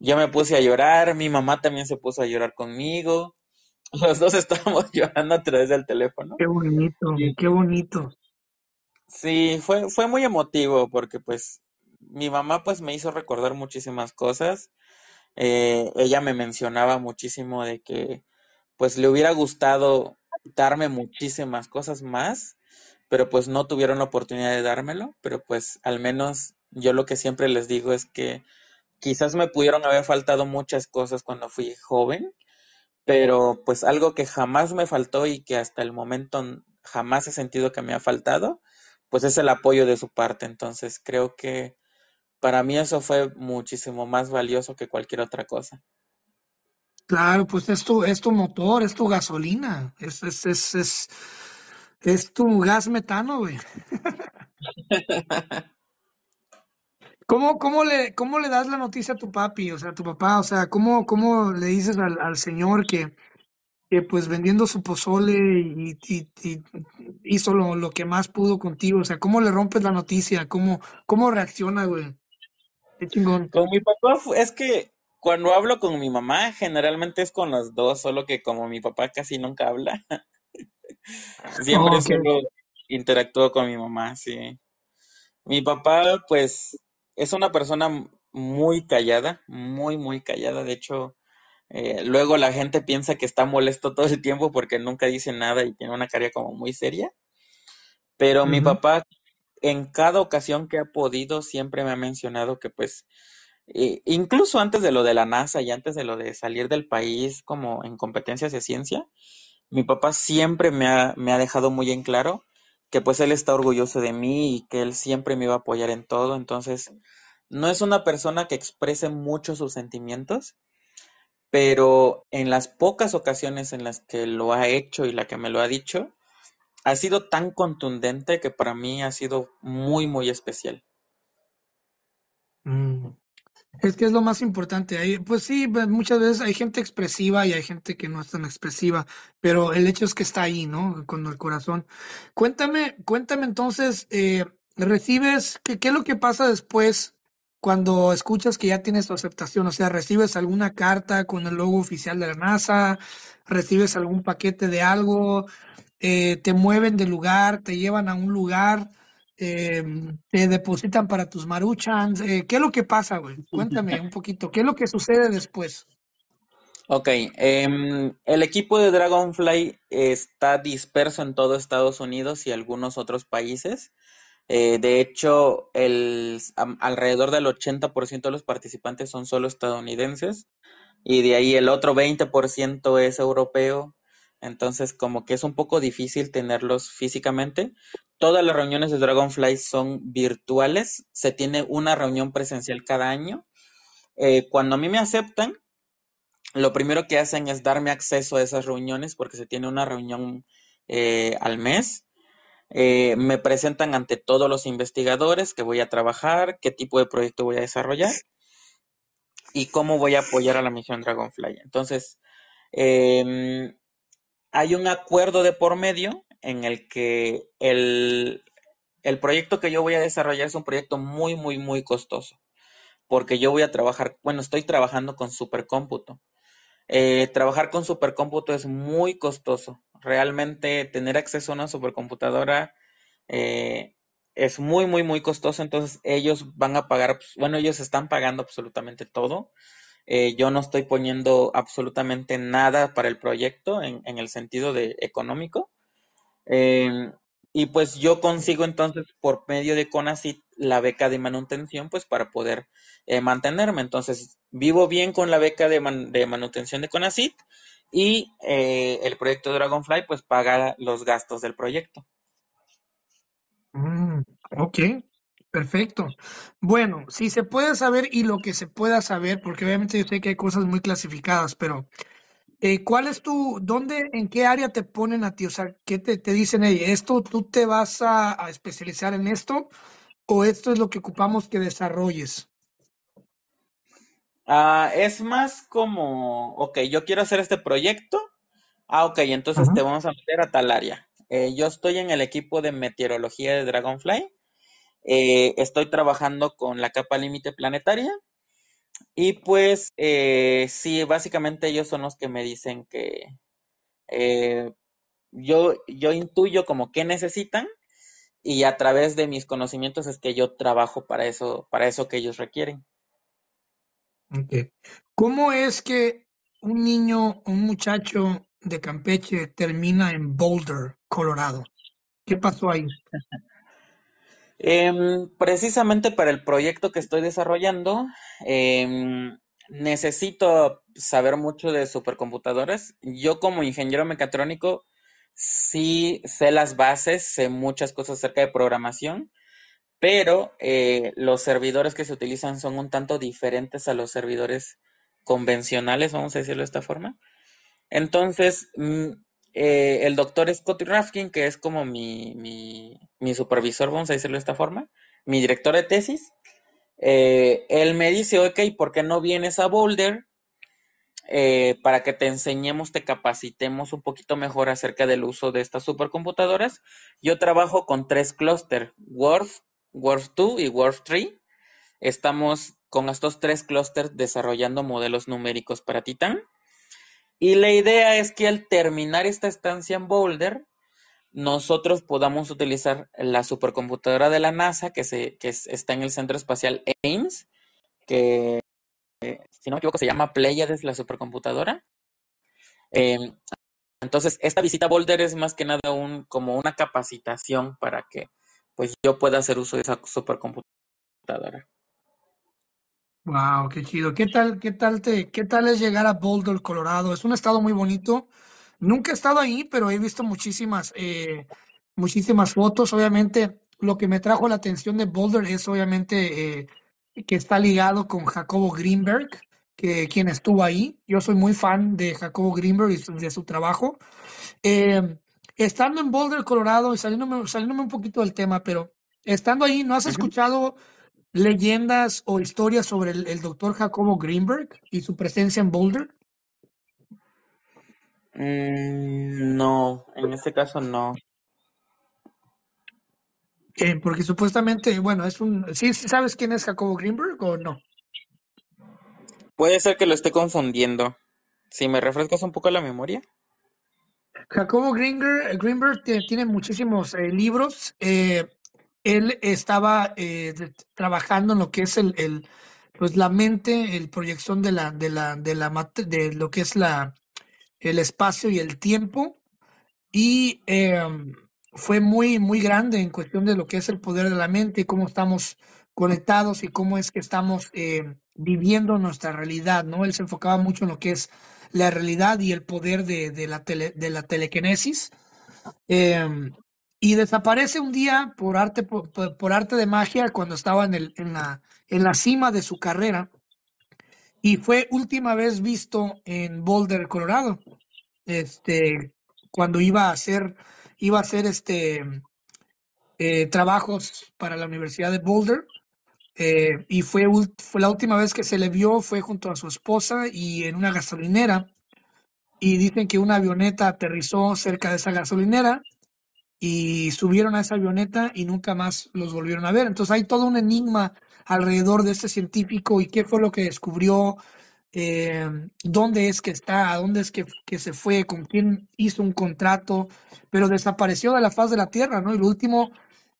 Yo me puse a llorar, mi mamá también se puso a llorar conmigo. Los dos estábamos llorando a través del teléfono. Qué bonito, qué bonito. Sí, fue, fue muy emotivo porque pues mi mamá pues me hizo recordar muchísimas cosas eh, ella me mencionaba muchísimo de que pues le hubiera gustado darme muchísimas cosas más, pero pues no tuvieron la oportunidad de dármelo, pero pues al menos yo lo que siempre les digo es que quizás me pudieron haber faltado muchas cosas cuando fui joven, pero pues algo que jamás me faltó y que hasta el momento jamás he sentido que me ha faltado, pues es el apoyo de su parte. Entonces creo que para mí eso fue muchísimo más valioso que cualquier otra cosa. Claro, pues es tu, es tu motor, es tu gasolina, es, es, es, es, es tu gas metano, güey. ¿Cómo, cómo, le, ¿Cómo le das la noticia a tu papi, o sea, a tu papá? O sea, ¿cómo, cómo le dices al, al señor que, que pues vendiendo su pozole y, y, hizo lo, que más pudo contigo? O sea, ¿cómo le rompes la noticia? ¿Cómo, cómo reacciona, güey? Qué chingón. Con mi papá es que cuando hablo con mi mamá, generalmente es con los dos, solo que como mi papá casi nunca habla, siempre solo interactúo con mi mamá, sí. Mi papá, pues, es una persona muy callada, muy, muy callada. De hecho, eh, luego la gente piensa que está molesto todo el tiempo porque nunca dice nada y tiene una cara como muy seria. Pero mi papá, en cada ocasión que ha podido, siempre me ha mencionado que pues, eh, incluso antes de lo de la NASA y antes de lo de salir del país como en competencias de ciencia, mi papá siempre me ha, me ha dejado muy en claro que pues él está orgulloso de mí y que él siempre me iba a apoyar en todo. Entonces, no es una persona que exprese mucho sus sentimientos, pero en las pocas ocasiones en las que lo ha hecho y la que me lo ha dicho, ha sido tan contundente que para mí ha sido muy, muy especial. Mm. Es que es lo más importante. pues sí, muchas veces hay gente expresiva y hay gente que no es tan expresiva, pero el hecho es que está ahí, ¿no? Con el corazón. Cuéntame, cuéntame entonces, eh, ¿recibes, qué, qué es lo que pasa después cuando escuchas que ya tienes tu aceptación? O sea, ¿recibes alguna carta con el logo oficial de la NASA? ¿Recibes algún paquete de algo? Eh, ¿Te mueven de lugar? ¿Te llevan a un lugar? Eh, ¿Te depositan para tus maruchans? Eh, ¿Qué es lo que pasa, güey? Cuéntame un poquito. ¿Qué es lo que sucede después? Ok, em, el equipo de Dragonfly está disperso en todo Estados Unidos y algunos otros países. De hecho, alrededor del 80% de los participantes son solo estadounidenses y de ahí el otro 20% es europeo. Entonces, como que es un poco difícil tenerlos físicamente. Todas las reuniones de Dragonfly son virtuales. Se tiene una reunión presencial cada año. Eh, cuando a mí me aceptan, lo primero que hacen es darme acceso a esas reuniones porque se tiene una reunión eh, al mes. Eh, me presentan ante todos los investigadores que voy a trabajar, qué tipo de proyecto voy a desarrollar y cómo voy a apoyar a la misión Dragonfly. Entonces, em, hay un acuerdo de por medio en el que el, el proyecto que yo voy a desarrollar es un proyecto muy, muy, muy costoso, porque yo voy a trabajar, bueno, estoy trabajando con supercómputo. Eh, trabajar con supercómputo es muy costoso. Realmente tener acceso a una supercomputadora eh, es muy, muy, muy costoso. Entonces ellos van a pagar, pues, bueno, ellos están pagando absolutamente todo. Eh, yo no estoy poniendo absolutamente nada para el proyecto en, en el sentido de económico. Em, y pues yo consigo entonces por medio de CONACYT la beca de manutención pues para poder eh, mantenerme. Entonces vivo bien con la beca de, de manutención de CONACYT y eh, el proyecto Dragonfly pues paga los gastos del proyecto. Mm, ok, perfecto. Bueno, si se puede saber y lo que se pueda saber, porque obviamente yo sé que hay cosas muy clasificadas, pero eh, ¿cuál es tu, dónde, en qué área te ponen a ti? O sea, ¿qué te, dicen ellos? ¿Esto tú te vas a, especializar en esto o esto es lo que ocupamos que desarrolles? Ah, es más como, ok, yo quiero hacer este proyecto. Ah, ok, entonces te vamos a meter a tal área. Eh, yo estoy en el equipo de meteorología de Dragonfly. Eh, estoy trabajando con la capa límite planetaria y pues eh, sí, básicamente ellos son los que me dicen que eh, yo, yo intuyo como qué necesitan y a través de mis conocimientos es que yo trabajo para eso, para eso que ellos requieren. ¿Cómo es que un niño, un muchacho de Campeche termina en Boulder, Colorado? ¿Qué pasó ahí? Em, precisamente para el proyecto que estoy desarrollando, em, necesito saber mucho de supercomputadoras. Yo como ingeniero mecatrónico sí sé las bases, sé muchas cosas acerca de programación, pero eh, los servidores que se utilizan son un tanto diferentes a los servidores convencionales, vamos a decirlo de esta forma. Entonces, mm, eh, el doctor Scotty Rafkin, que es como mi, mi, supervisor, vamos a decirlo de esta forma, mi director de tesis, eh, él me dice, ok, ¿por qué no vienes a Boulder? eh, para que te enseñemos, te capacitemos un poquito mejor acerca del uso de estas supercomputadoras. Yo trabajo con tres clústeres, Word, Word 2 y Word 3. Estamos con estos tres clústeres desarrollando modelos numéricos para Titan. Y la idea es que al terminar esta estancia en Boulder, nosotros podamos utilizar la supercomputadora de la NASA que, se, que está en el Centro Espacial Ames, que si no me equivoco, se llama Pleiades, la supercomputadora. Em, entonces, esta visita a Boulder es más que nada un, como una capacitación para que pues yo pueda hacer uso de esa supercomputadora. Wow, qué chido. ¿Qué tal, qué tal te, qué tal es llegar a Boulder, Colorado? Es un estado muy bonito. Nunca he estado ahí, pero he visto muchísimas, eh, muchísimas fotos. Obviamente, lo que me trajo la atención de Boulder es obviamente eh, que está ligado con Jacobo Greenberg, que quien estuvo ahí. Yo soy muy fan de Jacobo Greenberg y de su trabajo. Eh, estando en Boulder, Colorado, y saliéndome, saliéndome un poquito del tema, pero estando ahí, ¿no has escuchado leyendas o historias sobre el, doctor Jacobo Greenberg y su presencia en Boulder? Mm, no, en este caso no. Eh, porque supuestamente, bueno, es un... ¿Sí sabes quién es Jacobo Greenberg o no? Puede ser que lo esté confundiendo. Si me refrescas un poco la memoria. Jacobo Greenberg, Greenberg tiene muchísimos eh, libros. Eh, él estaba trabajando en lo que es el, pues la mente, el proyección de la, de la, de la de lo que es la el espacio y el tiempo. Y em, fue muy, muy grande en cuestión de lo que es el poder de la mente, cómo estamos conectados y cómo es que estamos eh, viviendo nuestra realidad, ¿no? Él se enfocaba mucho en lo que es la realidad y el poder de, de la, tele, de la telequinesis. Em, y desaparece un día por arte, por, por, arte de magia cuando estaba en, el, en, la, en la cima de su carrera. Y fue última vez visto en Boulder, Colorado. Este, cuando iba a hacer iba a hacer este, eh, trabajos para la Universidad de Boulder. Eh, y fue, fue la última vez que se le vio, fue junto a su esposa y en una gasolinera. Y dicen que una avioneta aterrizó cerca de esa gasolinera y subieron a esa avioneta y nunca más los volvieron a ver. Entonces hay todo un enigma alrededor de este científico y qué fue lo que descubrió, eh, dónde es que está, dónde es que, que, se fue, con quién hizo un contrato, pero desapareció de la faz de la Tierra, ¿no? Y lo último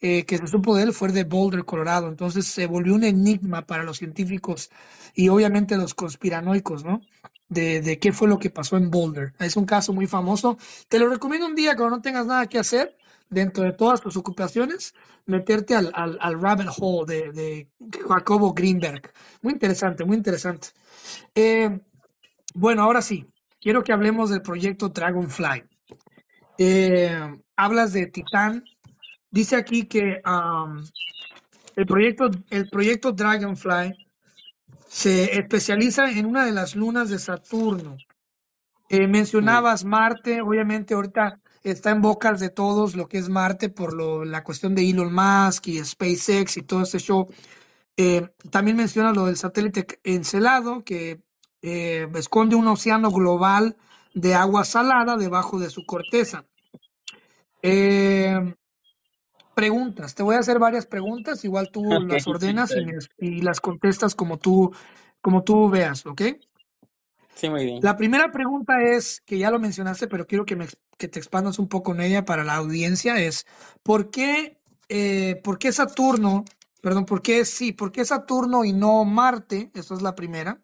eh, que se supo de él fue de Boulder, Colorado. Entonces se volvió un enigma para los científicos y obviamente los conspiranoicos, ¿no? De, de qué fue lo que pasó en Boulder. Es un caso muy famoso. Te lo recomiendo un día cuando no tengas nada que hacer, dentro de todas tus ocupaciones, meterte al, al, al rabbit hole de, de Jacobo Greenberg. Muy interesante, muy interesante. Eh, bueno, ahora sí, quiero que hablemos del proyecto Dragonfly. Eh, hablas de Titán. Dice aquí que el, proyecto, el proyecto Dragonfly se especializa en una de las lunas de Saturno. Eh, mencionabas Marte, obviamente ahorita está en bocas de todos lo que es Marte por lo, la cuestión de Elon Musk y SpaceX y todo ese show. Eh, también menciona lo del satélite Encelado, que eh, esconde un océano global de agua salada debajo de su corteza. Eh, preguntas, te voy a hacer varias preguntas, igual tú las ordenas y, las contestas como tú, como tú veas, ¿ok? Sí, muy bien. La primera pregunta es, que ya lo mencionaste, pero quiero que, me, que te expandas un poco en ella para la audiencia, es, ¿por qué, ¿por qué Saturno Perdón, ¿por qué sí? ¿Por qué Saturno y no Marte? Esa es la primera.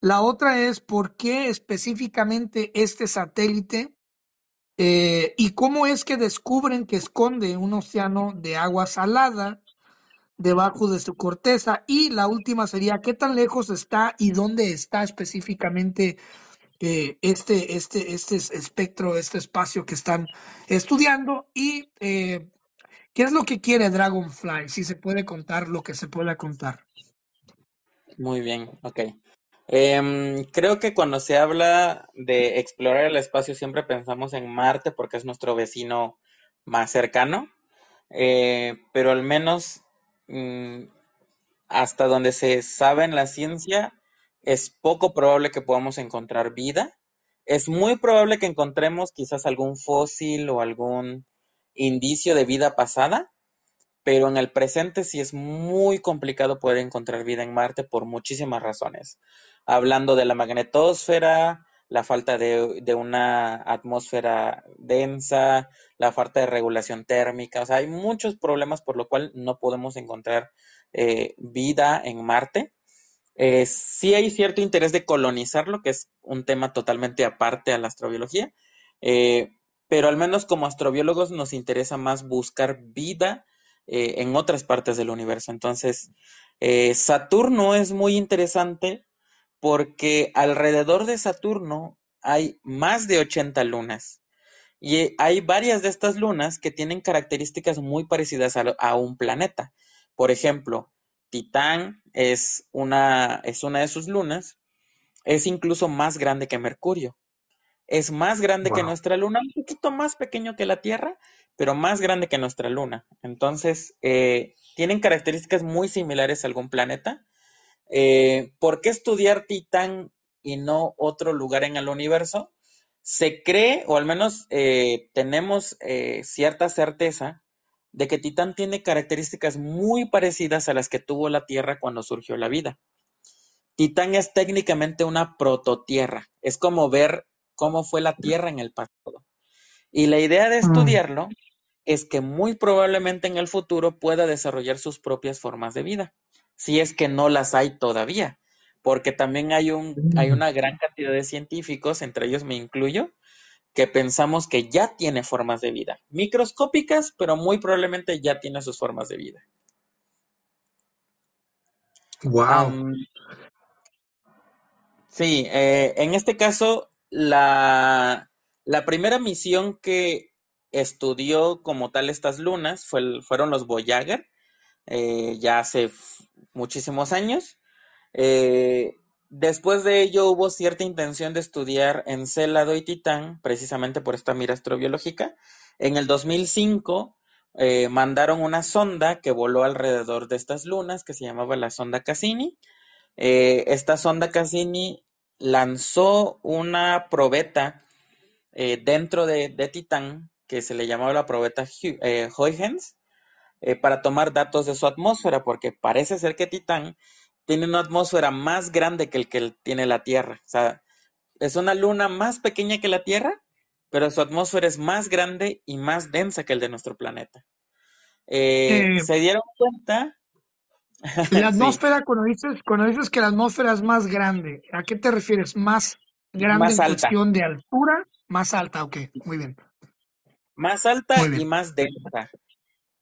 La otra es por qué específicamente este satélite eh, y cómo es que descubren que esconde un océano de agua salada debajo de su corteza. Y la última sería qué tan lejos está y dónde está específicamente eh, este, este, este espectro, este espacio que están estudiando. Y eh, ¿Qué es lo que quiere Dragonfly? Si se puede contar lo que se pueda contar. Muy bien, ok. Em, creo que cuando se habla de explorar el espacio siempre pensamos en Marte porque es nuestro vecino más cercano, eh, pero al menos hasta donde se sabe en la ciencia, es poco probable que podamos encontrar vida. Es muy probable que encontremos quizás algún fósil o algún indicio de vida pasada, pero en el presente sí es muy complicado poder encontrar vida en Marte por muchísimas razones. Hablando de la magnetosfera, la falta de, una atmósfera densa, la falta de regulación térmica, o sea, hay muchos problemas por lo cual no podemos encontrar eh, vida en Marte. Eh, sí hay cierto interés de colonizarlo, que es un tema totalmente aparte a la astrobiología, eh, pero al menos como astrobiólogos nos interesa más buscar vida en otras partes del universo. Entonces, Saturno es muy interesante porque alrededor de Saturno hay más de 80 lunas. Y hay varias de estas lunas que tienen características muy parecidas a, un planeta. Por ejemplo, Titán es una, es una de sus lunas. Es incluso más grande que Mercurio. Es más grande que nuestra luna, un poquito más pequeño que la Tierra, pero más grande que nuestra luna. Entonces, eh, tienen características muy similares a algún planeta. Eh, ¿Por qué estudiar Titán y no otro lugar en el universo? Se cree, o al menos eh, tenemos eh, cierta certeza, de que Titán tiene características muy parecidas a las que tuvo la Tierra cuando surgió la vida. Titán es técnicamente una prototierra, es como ver cómo fue la Tierra en el pasado. Y la idea de mm. estudiarlo es que muy probablemente en el futuro pueda desarrollar sus propias formas de vida si es que no las hay todavía, porque también hay, un, hay mm. una gran cantidad de científicos, entre ellos me incluyo, que pensamos que ya tiene formas de vida, microscópicas, pero muy probablemente ya tiene sus formas de vida. Wow. sí, eh, en este caso, la, la, primera misión que estudió como tal estas lunas fue, fueron los Voyager, eh, ya hace muchísimos años. Eh, después de ello hubo cierta intención de estudiar Encélado y Titán, precisamente por esta mira astrobiológica. En el 2005 eh, mandaron una sonda que voló alrededor de estas lunas, que se llamaba la sonda Cassini. Eh, esta sonda Cassini lanzó una probeta dentro de, de, Titán, que se le llamaba la probeta Huygens, eh, para tomar datos de su atmósfera, porque parece ser que Titán tiene una atmósfera más grande que el que tiene la Tierra. O sea, es una luna más pequeña que la Tierra, pero su atmósfera es más grande y más densa que el de nuestro planeta. Eh, eh, se dieron cuenta. La atmósfera, cuando, dices, cuando dices que la atmósfera es más grande, ¿a qué te refieres? ¿Más grande en cuestión de altura? Más alta, ok, muy bien. Más alta y más densa.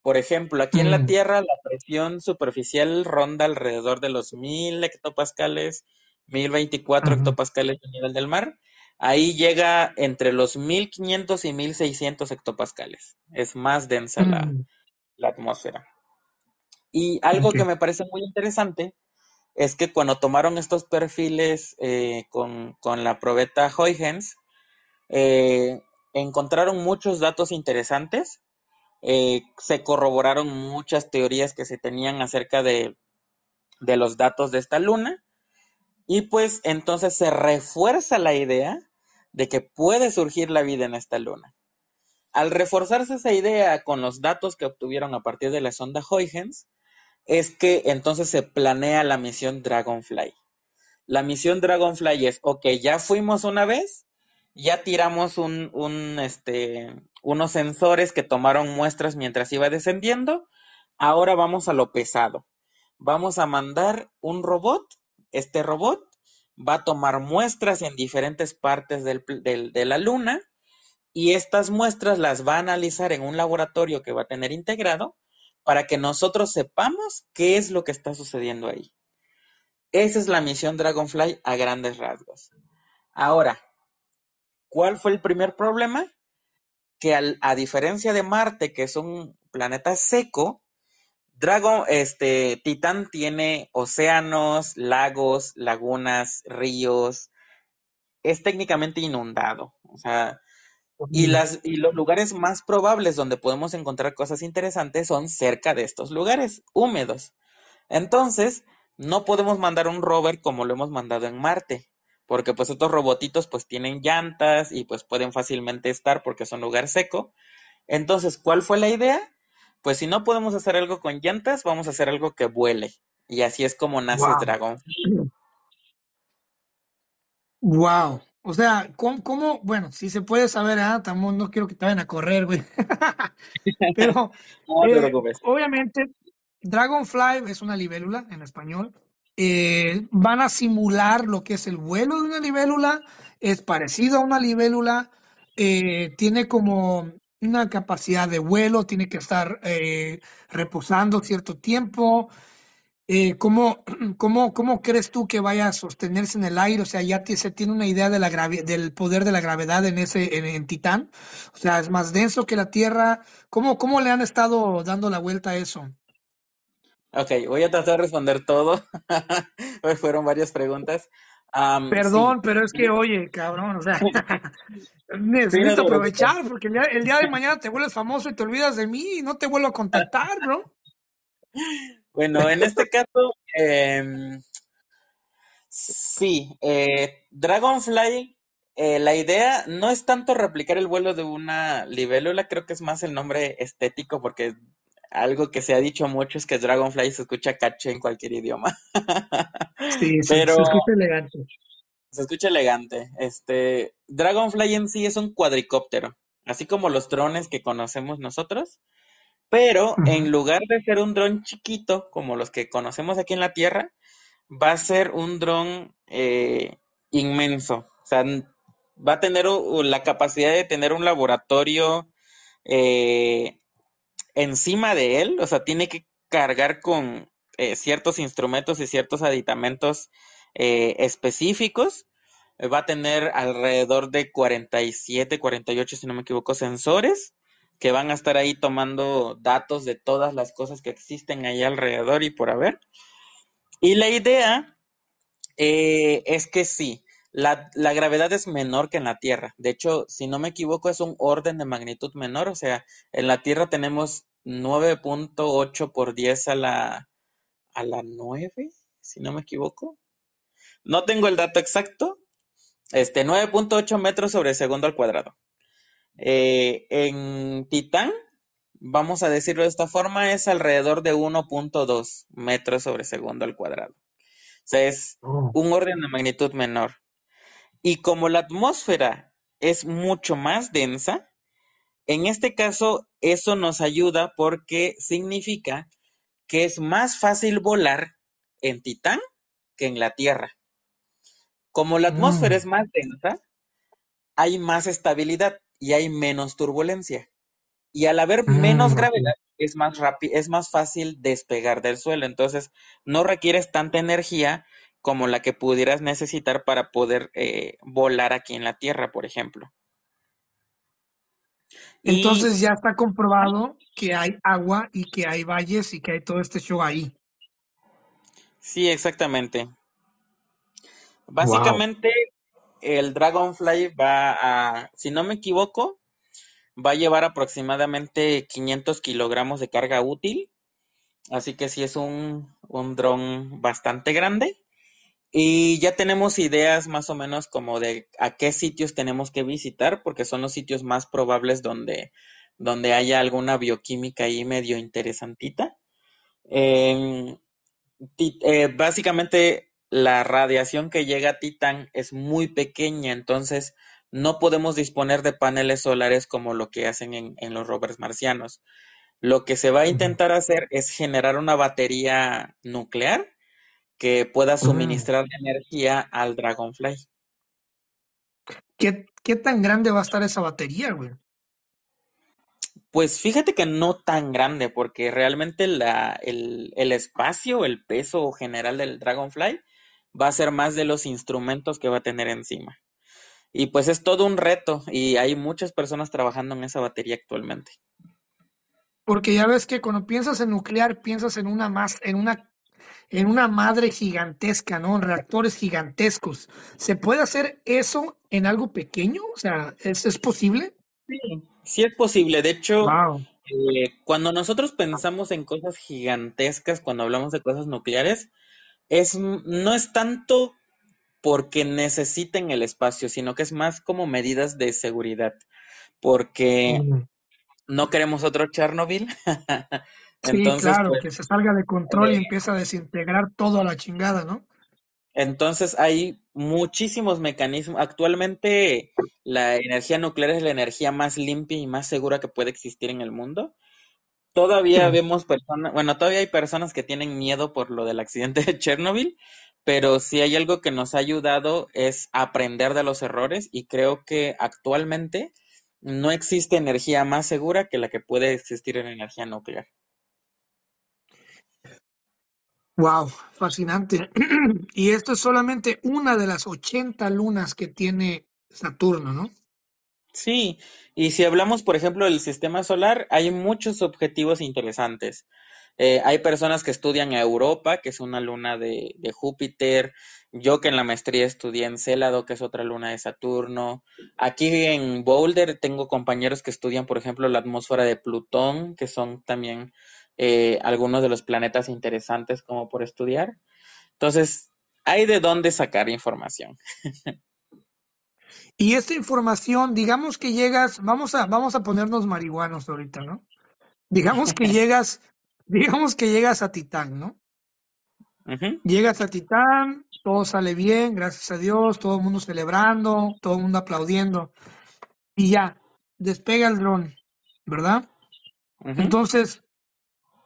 Por ejemplo, aquí en la mm. Tierra la presión superficial ronda alrededor de los 1000 hectopascales, 1024 hectopascales a nivel del mar. Ahí llega entre los 1500 y 1600 hectopascales. Es más densa la, mm. atmósfera. Y algo que me parece muy interesante es que cuando tomaron estos perfiles eh, con, la probeta Huygens, eh, encontraron muchos datos interesantes eh, se corroboraron muchas teorías que se tenían acerca de, de los datos de esta luna. Y pues entonces se refuerza la idea de que puede surgir la vida en esta luna. Al reforzarse esa idea con los datos que obtuvieron a partir de la sonda Huygens, es que entonces se planea la misión Dragonfly. La misión Dragonfly es, ok, ya fuimos una vez, ya tiramos un, un, este, unos sensores que tomaron muestras mientras iba descendiendo. Ahora vamos a lo pesado. Vamos a mandar un robot. Este robot va a tomar muestras en diferentes partes de la luna y estas muestras las va a analizar en un laboratorio que va a tener integrado para que nosotros sepamos qué es lo que está sucediendo ahí. Esa es la misión Dragonfly a grandes rasgos. Ahora, ¿Cuál fue el primer problema? Que a diferencia de Marte, que es un planeta seco, Dragon, este, Titán tiene océanos, lagos, lagunas, ríos. Es técnicamente inundado. O sea, y, las, y los lugares más probables donde podemos encontrar cosas interesantes son cerca de estos lugares húmedos. Entonces, no podemos mandar un rover como lo hemos mandado en Marte, porque pues estos robotitos pues tienen llantas y pues pueden fácilmente estar porque son lugar seco. Entonces, ¿cuál fue la idea? Pues si no podemos hacer algo con llantas, vamos a hacer algo que vuele. Y así es como nace Dragon. Wow. O sea, ¿cómo, bueno, si se puede saber, ah, no quiero que te vayan a correr, güey. Pero, eh, obviamente, Dragonfly es una libélula en español. Eh, van a simular lo que es el vuelo de una libélula, es parecido a una libélula, eh, tiene como una capacidad de vuelo, tiene que estar reposando cierto tiempo, eh, ¿cómo, cómo, cómo, crees tú que vaya a sostenerse en el aire? O sea, ya se tiene una idea del poder de la gravedad en ese en, Titán. O sea, es más denso que la Tierra. ¿Cómo, ¿Cómo le han estado dando la vuelta a eso? Ok, voy a tratar de responder todo. Fueron varias preguntas. Perdón, pero es que, oye, cabrón, o sea, necesito aprovechar porque el día, el día de mañana te vuelves famoso y te olvidas de mí y no te vuelvo a contactar, bro. Bueno, en este caso, em, sí, eh, Dragonfly, eh, la idea no es tanto replicar el vuelo de una libélula, creo que es más el nombre estético, porque algo que se ha dicho mucho es que Dragonfly se escucha caché en cualquier idioma. Sí, Pero, se escucha elegante. Se escucha elegante. Este, Dragonfly en sí es un cuadricóptero, así como los drones que conocemos nosotros. Pero en lugar de ser un dron chiquito, como los que conocemos aquí en la Tierra, va a ser un dron eh, inmenso. O sea, va a tener la capacidad de tener un laboratorio eh, encima de él. O sea, tiene que cargar con eh, ciertos instrumentos y ciertos aditamentos específicos. Va a tener alrededor de 47, 48, si no me equivoco, sensores que van a estar ahí tomando datos de todas las cosas que existen ahí alrededor y por haber. Y la idea eh, es que sí, la, gravedad es menor que en la Tierra. De hecho, si no me equivoco, es un orden de magnitud menor. O sea, en la Tierra tenemos 9.8 por 10 a la, a la 9, si no me equivoco. No tengo el dato exacto. Este, 9.8 metros sobre segundo al cuadrado. Eh, en Titán, vamos a decirlo de esta forma, es alrededor de 1.2 metros sobre segundo al cuadrado. O sea, es oh. un orden de magnitud menor. Y como la atmósfera es mucho más densa, en este caso eso nos ayuda porque significa que es más fácil volar en Titán que en la Tierra. Como la atmósfera mm. es más densa, hay más estabilidad y hay menos turbulencia. Y al haber mm, menos gravedad, es más rápido, es más fácil despegar del suelo. Entonces, no requieres tanta energía como la que pudieras necesitar para poder eh, volar aquí en la Tierra, por ejemplo. Entonces ya está comprobado que hay agua y que hay valles y que hay todo este show ahí. Sí, exactamente. Básicamente, el Dragonfly va a, si no me equivoco, va a llevar aproximadamente 500 kilogramos de carga útil. Así que sí es un, un dron bastante grande. Y ya tenemos ideas más o menos como de a qué sitios tenemos que visitar, porque son los sitios más probables donde, donde haya alguna bioquímica ahí medio interesantita. Em, eh, básicamente la radiación que llega a Titán es muy pequeña, entonces no podemos disponer de paneles solares como lo que hacen en, los rovers marcianos. Lo que se va a intentar hacer es generar una batería nuclear que pueda mm. suministrar energía al Dragonfly. ¿Qué, ¿Qué, tan grande va a estar esa batería, güey? Pues fíjate que no tan grande, porque realmente la, el, el espacio, el peso general del Dragonfly va a ser más de los instrumentos que va a tener encima. Y pues es todo un reto y hay muchas personas trabajando en esa batería actualmente. Porque ya ves que cuando piensas en nuclear, piensas en una más, en una, en una madre gigantesca, ¿no? En reactores gigantescos. ¿Se puede hacer eso en algo pequeño? O sea, ¿es, es posible? Sí, sí es posible. De hecho, eh, cuando nosotros pensamos en cosas gigantescas, cuando hablamos de cosas nucleares, es, no es tanto porque necesiten el espacio, sino que es más como medidas de seguridad, porque mm. no queremos otro Chernobyl. Entonces, sí, claro, pues, que se salga de control y eh, empieza a desintegrar todo a la chingada, ¿no? Entonces hay muchísimos mecanismos. Actualmente la energía nuclear es la energía más limpia y más segura que puede existir en el mundo. Todavía vemos personas, bueno, todavía hay personas que tienen miedo por lo del accidente de Chernobyl, pero si hay algo que nos ha ayudado es aprender de los errores y creo que actualmente no existe energía más segura que la que puede existir en energía nuclear. Wow, fascinante. y esto es solamente una de las 80 lunas que tiene Saturno, ¿no? Sí, y si hablamos, por ejemplo, del sistema solar, hay muchos objetivos interesantes. Eh, hay personas que estudian a Europa, que es una luna de, de, Júpiter. Yo que en la maestría estudié en Célado, que es otra luna de Saturno. Aquí en Boulder tengo compañeros que estudian, por ejemplo, la atmósfera de Plutón, que son también eh, algunos de los planetas interesantes como por estudiar. Entonces, hay de dónde sacar información. y esta información, digamos que llegas, vamos a, vamos a ponernos marihuanos ahorita, ¿no? Digamos que llegas, digamos que llegas a Titán, ¿no? Llegas a Titán, todo sale bien, gracias a Dios, todo el mundo celebrando, todo el mundo aplaudiendo. Y ya, despega el dron, ¿verdad? Entonces,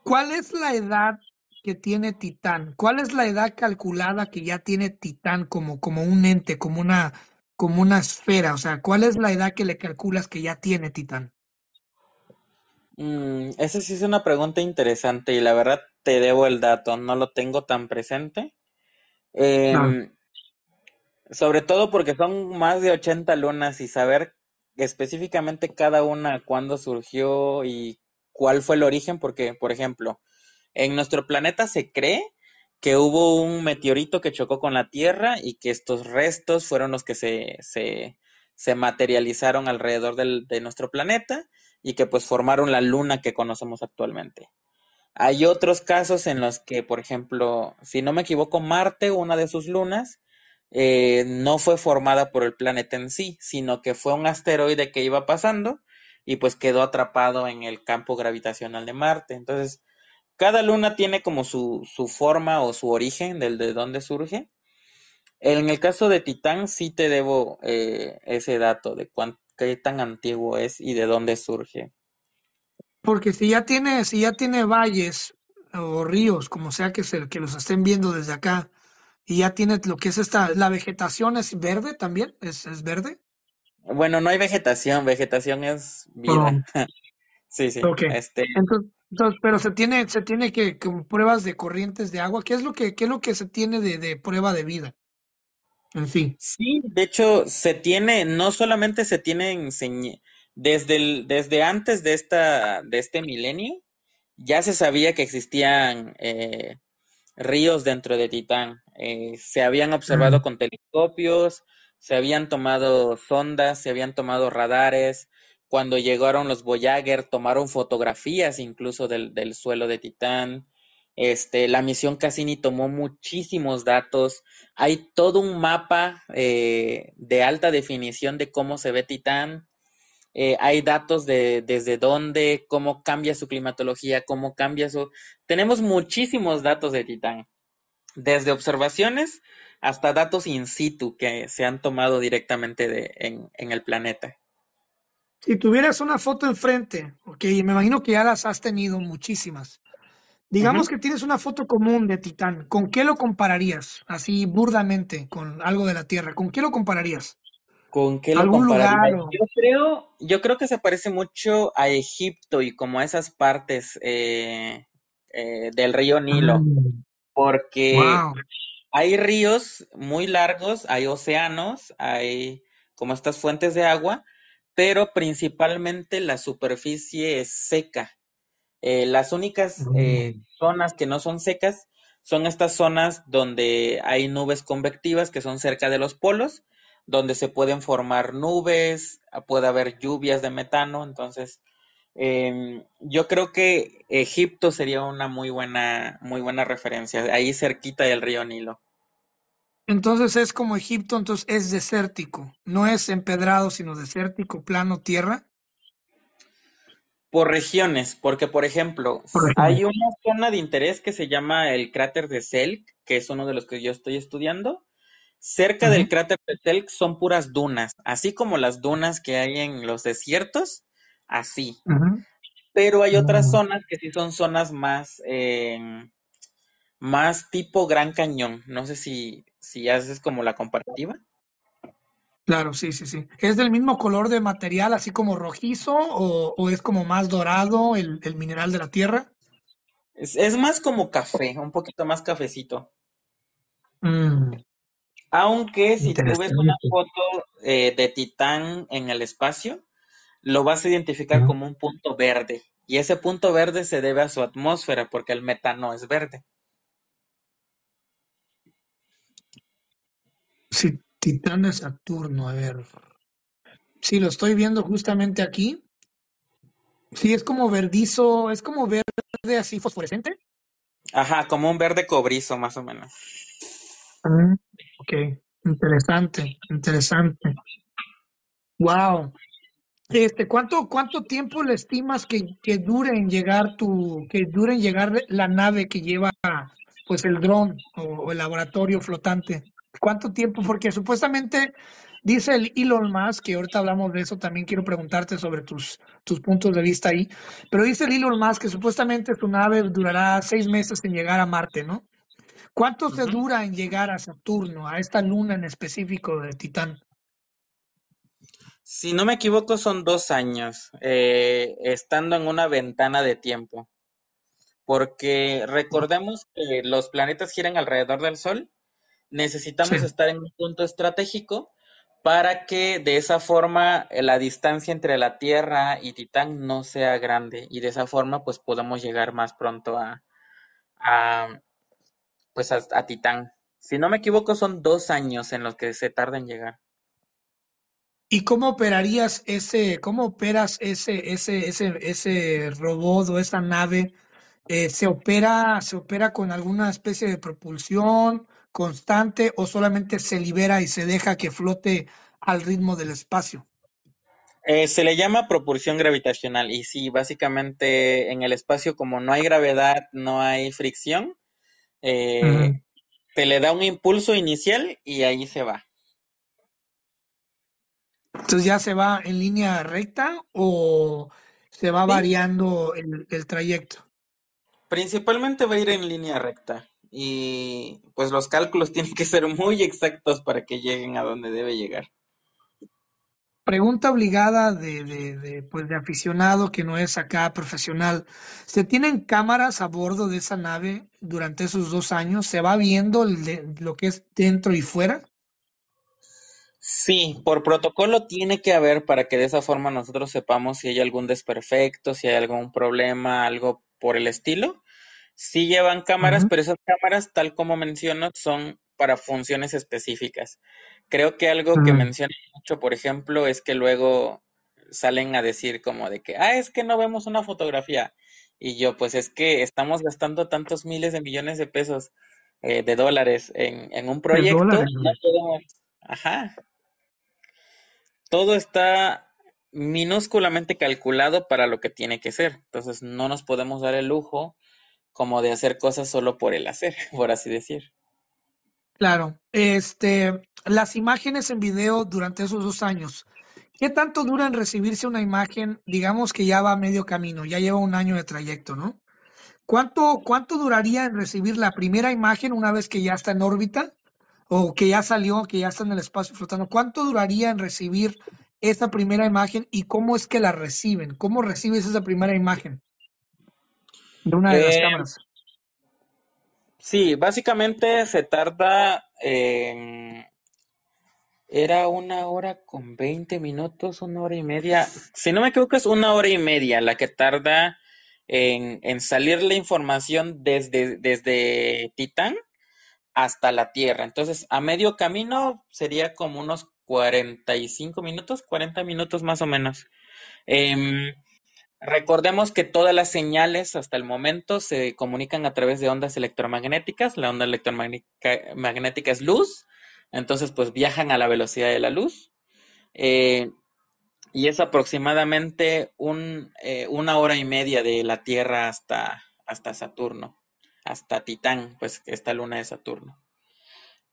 ¿Cuál es la edad que tiene Titán? ¿Cuál es la edad calculada que ya tiene Titán como, como un ente, como una, como una esfera? O sea, ¿cuál es la edad que le calculas que ya tiene Titán? Mm, esa sí es una pregunta interesante y la verdad te debo el dato, no lo tengo tan presente. Em, sobre todo porque son más de 80 lunas y saber específicamente cada una cuándo surgió y cuál fue el origen, porque, por ejemplo, en nuestro planeta se cree que hubo un meteorito que chocó con la Tierra y que estos restos fueron los que se, se, se materializaron alrededor del, de nuestro planeta y que pues formaron la luna que conocemos actualmente. Hay otros casos en los que, por ejemplo, si no me equivoco, Marte, una de sus lunas, eh, no fue formada por el planeta en sí, sino que fue un asteroide que iba pasando y pues quedó atrapado en el campo gravitacional de Marte. Entonces, cada luna tiene como su, su forma o su origen del de dónde surge. En el caso de Titán sí te debo eh, ese dato de cuánto, qué tan antiguo es y de dónde surge. Porque si ya tiene, si ya tiene valles o ríos, como sea que, se, que los estén viendo desde acá, y ya tiene lo que es esta, la vegetación es verde también, es, es verde. Bueno, no hay vegetación, vegetación es vida. Sí, sí. Este... Entonces, pero se tiene, se tiene que, pruebas de corrientes de agua. ¿Qué es lo que, qué es lo que se tiene de, de prueba de vida? En fin. Sí, de hecho, se tiene, no solamente se tiene desde el, desde antes de esta, de este milenio, ya se sabía que existían eh, ríos dentro de Titán. Eh, se habían observado mm. con telescopios, se habían tomado sondas, se habían tomado radares. Cuando llegaron los Voyager, tomaron fotografías incluso del, del suelo de Titán. Este, la misión Cassini tomó muchísimos datos. Hay todo un mapa eh, de alta definición de cómo se ve Titán. Eh, hay datos de desde dónde, cómo cambia su climatología, cómo cambia su... Tenemos muchísimos datos de Titán, desde observaciones hasta datos in situ que se han tomado directamente de, en, en el planeta. Si tuvieras una foto enfrente, ok, me imagino que ya las has tenido muchísimas. Digamos que tienes una foto común de Titán, ¿con qué lo compararías? Así burdamente, con algo de la Tierra, ¿con qué lo compararías? ¿Con qué lo compararías? Yo, creo, yo creo que se parece mucho a Egipto y como a esas partes eh, eh, del río Nilo, mm. porque hay ríos muy largos, hay océanos, hay como estas fuentes de agua, pero principalmente la superficie es seca. Eh, las únicas eh, mm. zonas que no son secas son estas zonas donde hay nubes convectivas que son cerca de los polos, donde se pueden formar nubes, puede haber lluvias de metano, entonces Em, yo creo que Egipto sería una muy buena, muy buena referencia, ahí cerquita del río Nilo. Entonces es como Egipto, entonces es desértico, no es empedrado, sino desértico, plano, tierra. Por regiones, porque por ejemplo, hay una zona de interés que se llama el cráter de Selk, que es uno de los que yo estoy estudiando. Cerca del cráter de Selk son puras dunas, así como las dunas que hay en los desiertos, así. Pero hay otras zonas que sí son zonas más, em, más tipo Gran Cañón. No sé si, si haces como la comparativa. Claro, sí, sí, sí. ¿Es del mismo color de material, así como rojizo, o, es como más dorado el, mineral de la tierra? Es, más como café, un poquito más cafecito. Mm. Aunque si tú ves una foto eh, de Titán en el espacio, lo vas a identificar como un punto verde. Y ese punto verde se debe a su atmósfera, porque el metano es verde. Sí, Titán de Saturno, a ver. Sí, lo estoy viendo justamente aquí. Sí, es como verdizo, es como verde así fosforescente. Ajá, como un verde cobrizo, más o menos. Ah, ok, interesante, interesante. Wow. Este, ¿cuánto, cuánto tiempo le estimas que, que dure en llegar tu, que dure en llegar la nave que lleva pues el dron o el laboratorio flotante? ¿Cuánto tiempo? Porque supuestamente dice el Elon Musk, que ahorita hablamos de eso, también quiero preguntarte sobre tus, tus puntos de vista ahí, pero dice el Elon Musk que supuestamente tu nave durará seis meses en llegar a Marte, ¿no? ¿Cuánto se dura en llegar a Saturno, a esta luna en específico de Titán? Si no me equivoco, son dos años, eh, estando en una ventana de tiempo. Porque recordemos que los planetas giran alrededor del Sol necesitamos estar en un punto estratégico para que de esa forma eh, la distancia entre la Tierra y Titán no sea grande y de esa forma pues podamos llegar más pronto a, pues a, Titán. Si no me equivoco son dos años en los que se tarda en llegar. ¿Y cómo operarías ese, cómo operas ese, ese, ese, ese robot o esa nave? Eh, ¿se opera, se opera con alguna especie de propulsión? constante o solamente se libera y se deja que flote al ritmo del espacio? Eh, se le llama propulsión gravitacional y sí, básicamente en el espacio como no hay gravedad, no hay fricción, eh, te le da un impulso inicial y ahí se va. Entonces ya se va en línea recta o se va variando el trayecto. Principalmente va a ir en línea recta y pues los cálculos tienen que ser muy exactos para que lleguen a donde debe llegar. Pregunta obligada de, de, pues de aficionado que no es acá profesional. ¿Se tienen cámaras a bordo de esa nave durante esos dos años? ¿Se va viendo lo que es dentro y fuera? Sí, por protocolo tiene que haber para que de esa forma nosotros sepamos si hay algún desperfecto, si hay algún problema, algo por el estilo. Sí llevan cámaras, pero esas cámaras, tal como menciono, son para funciones específicas. Creo que algo que mencionan mucho, por ejemplo, es que luego salen a decir como de que, ah, es que no vemos una fotografía. Y yo, pues es que estamos gastando tantos miles de millones de pesos, eh, de dólares en, un proyecto. ajá. Todo está minúsculamente calculado para lo que tiene que ser. Entonces no nos podemos dar el lujo como de hacer cosas solo por el hacer, por así decir. Claro, este, las imágenes en video durante esos dos años, ¿qué tanto dura en recibirse una imagen? Digamos que ya va a medio camino, ya lleva un año de trayecto, ¿no? ¿Cuánto, cuánto duraría en recibir la primera imagen una vez que ya está en órbita? O que ya salió, que ya está en el espacio flotando. ¿Cuánto duraría en recibir esa primera imagen y cómo es que la reciben? ¿Cómo recibes esa primera imagen? de una de las eh, cámaras. Sí, básicamente se tarda. era una hora con 20 minutos, una hora y media. Si no me equivoco, es una hora y media la que tarda en, en salir la información desde, desde Titán hasta la Tierra. Entonces, a medio camino sería como unos 45 minutos, 40 minutos más o menos. Eh, Recordemos que todas las señales hasta el momento se comunican a través de ondas electromagnéticas. La onda electromagnética es luz, entonces pues viajan a la velocidad de la luz. Eh, y es aproximadamente eh, una hora y media de la Tierra hasta, hasta Saturno, hasta Titán, pues esta luna de Saturno.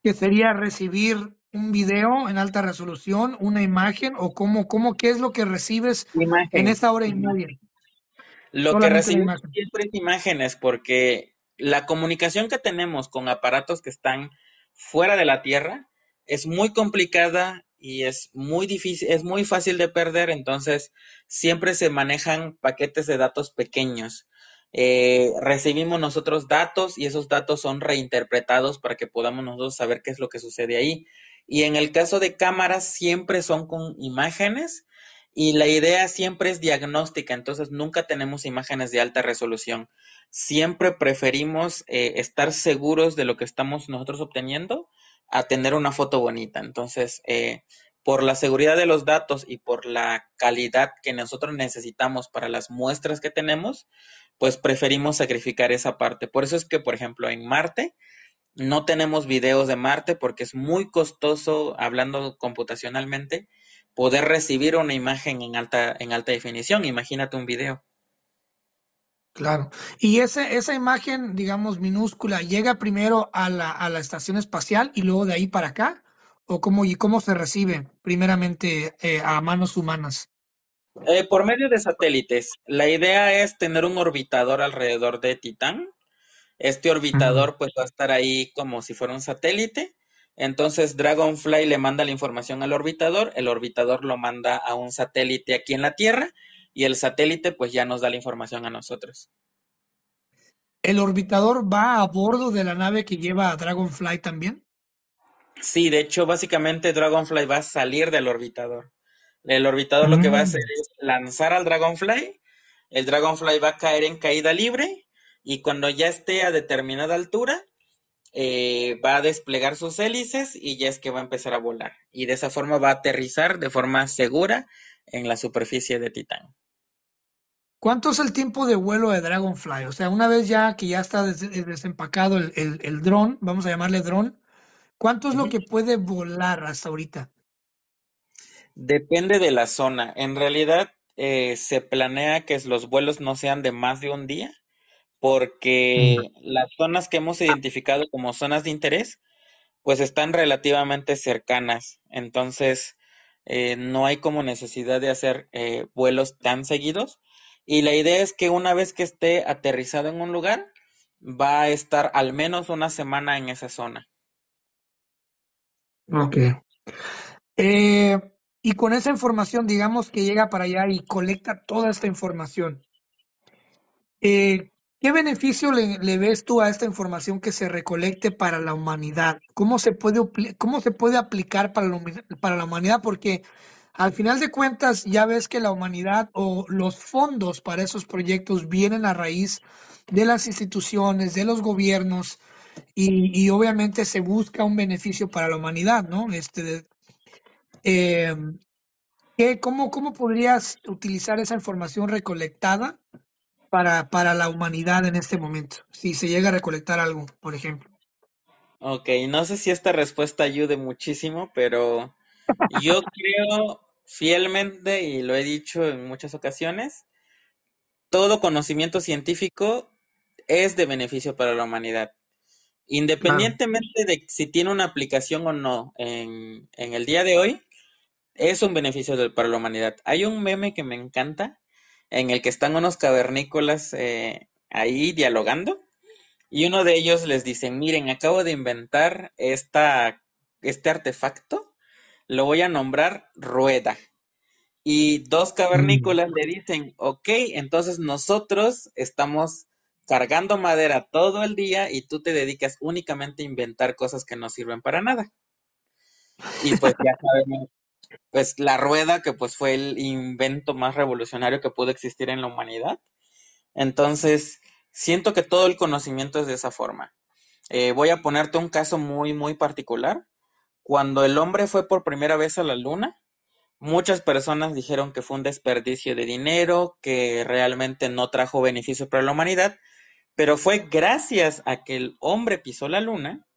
Que sería recibir un video en alta resolución, una imagen o cómo, cómo qué es lo que recibes en esta hora y media. Lo que recibimos siempre es imágenes porque la comunicación que tenemos con aparatos que están fuera de la Tierra es muy complicada y es muy difícil, es muy fácil de perder, entonces siempre se manejan paquetes de datos pequeños. Eh, recibimos nosotros datos y esos datos son reinterpretados para que podamos nosotros saber qué es lo que sucede ahí. Y en el caso de cámaras siempre son con imágenes y la idea siempre es diagnóstica, entonces nunca tenemos imágenes de alta resolución. Siempre preferimos eh, estar seguros de lo que estamos nosotros obteniendo a tener una foto bonita. Entonces, eh, por la seguridad de los datos y por la calidad que nosotros necesitamos para las muestras que tenemos, pues preferimos sacrificar esa parte. Por eso es que, por ejemplo, en Marte, no tenemos videos de Marte porque es muy costoso, hablando computacionalmente, poder recibir una imagen en alta, en alta definición. Imagínate un video. Claro. Y ese, esa imagen, digamos, minúscula, ¿llega primero a la, a la estación espacial y luego de ahí para acá? ¿O cómo, y cómo se recibe primeramente eh, a manos humanas? Eh, por medio de satélites. La idea es tener un orbitador alrededor de Titán este orbitador pues va a estar ahí como si fuera un satélite. Entonces Dragonfly le manda la información al orbitador, el orbitador lo manda a un satélite aquí en la Tierra y el satélite pues ya nos da la información a nosotros. ¿El orbitador va a bordo de la nave que lleva a Dragonfly también? Sí, de hecho básicamente Dragonfly va a salir del orbitador. El orbitador lo que va a hacer mm. es lanzar al Dragonfly, el Dragonfly va a caer en caída libre y cuando ya esté a determinada altura, eh, va a desplegar sus hélices y ya es que va a empezar a volar. Y de esa forma va a aterrizar de forma segura en la superficie de Titán. ¿Cuánto es el tiempo de vuelo de Dragonfly? O sea, una vez ya que ya está desempacado el, el, dron, vamos a llamarle dron, ¿cuánto es lo que puede volar hasta ahorita? Depende de la zona. En realidad, eh, se planea que los vuelos no sean de más de un día porque las zonas que hemos identificado como zonas de interés, pues están relativamente cercanas. Entonces, eh, no hay como necesidad de hacer eh, vuelos tan seguidos. Y la idea es que una vez que esté aterrizado en un lugar, va a estar al menos una semana en esa zona. Ok. Eh, y con esa información, digamos que llega para allá y colecta toda esta información. Eh, ¿Qué beneficio le, ves tú a esta información que se recolecte para la humanidad? ¿Cómo se puede, cómo se puede aplicar para la, para la humanidad? Porque al final de cuentas ya ves que la humanidad o los fondos para esos proyectos vienen a raíz de las instituciones, de los gobiernos y, obviamente se busca un beneficio para la humanidad, ¿no? Este, eh, cómo, ¿Cómo podrías utilizar esa información recolectada para, para la humanidad en este momento? Si se llega a recolectar algo, por ejemplo. Ok, no sé si esta respuesta ayude muchísimo, pero yo creo fielmente, y lo he dicho en muchas ocasiones, todo conocimiento científico es de beneficio para la humanidad. Independientemente de si tiene una aplicación o no en, en el día de hoy, es un beneficio para la humanidad. Hay un meme que me encanta, en el que están unos cavernícolas eh, ahí dialogando y uno de ellos les dice, miren, acabo de inventar esta, este artefacto, lo voy a nombrar rueda. Y dos cavernícolas le dicen, ok, entonces nosotros estamos cargando madera todo el día y tú te dedicas únicamente a inventar cosas que no sirven para nada. Y pues ya sabemos pues la rueda, que pues fue el invento más revolucionario que pudo existir en la humanidad. Entonces, siento que todo el conocimiento es de esa forma. Eh, voy a ponerte un caso muy, muy particular. Cuando el hombre fue por primera vez a la luna, Muchas personas dijeron que fue un desperdicio de dinero, que realmente no trajo beneficio para la humanidad, pero fue gracias a que el hombre pisó la luna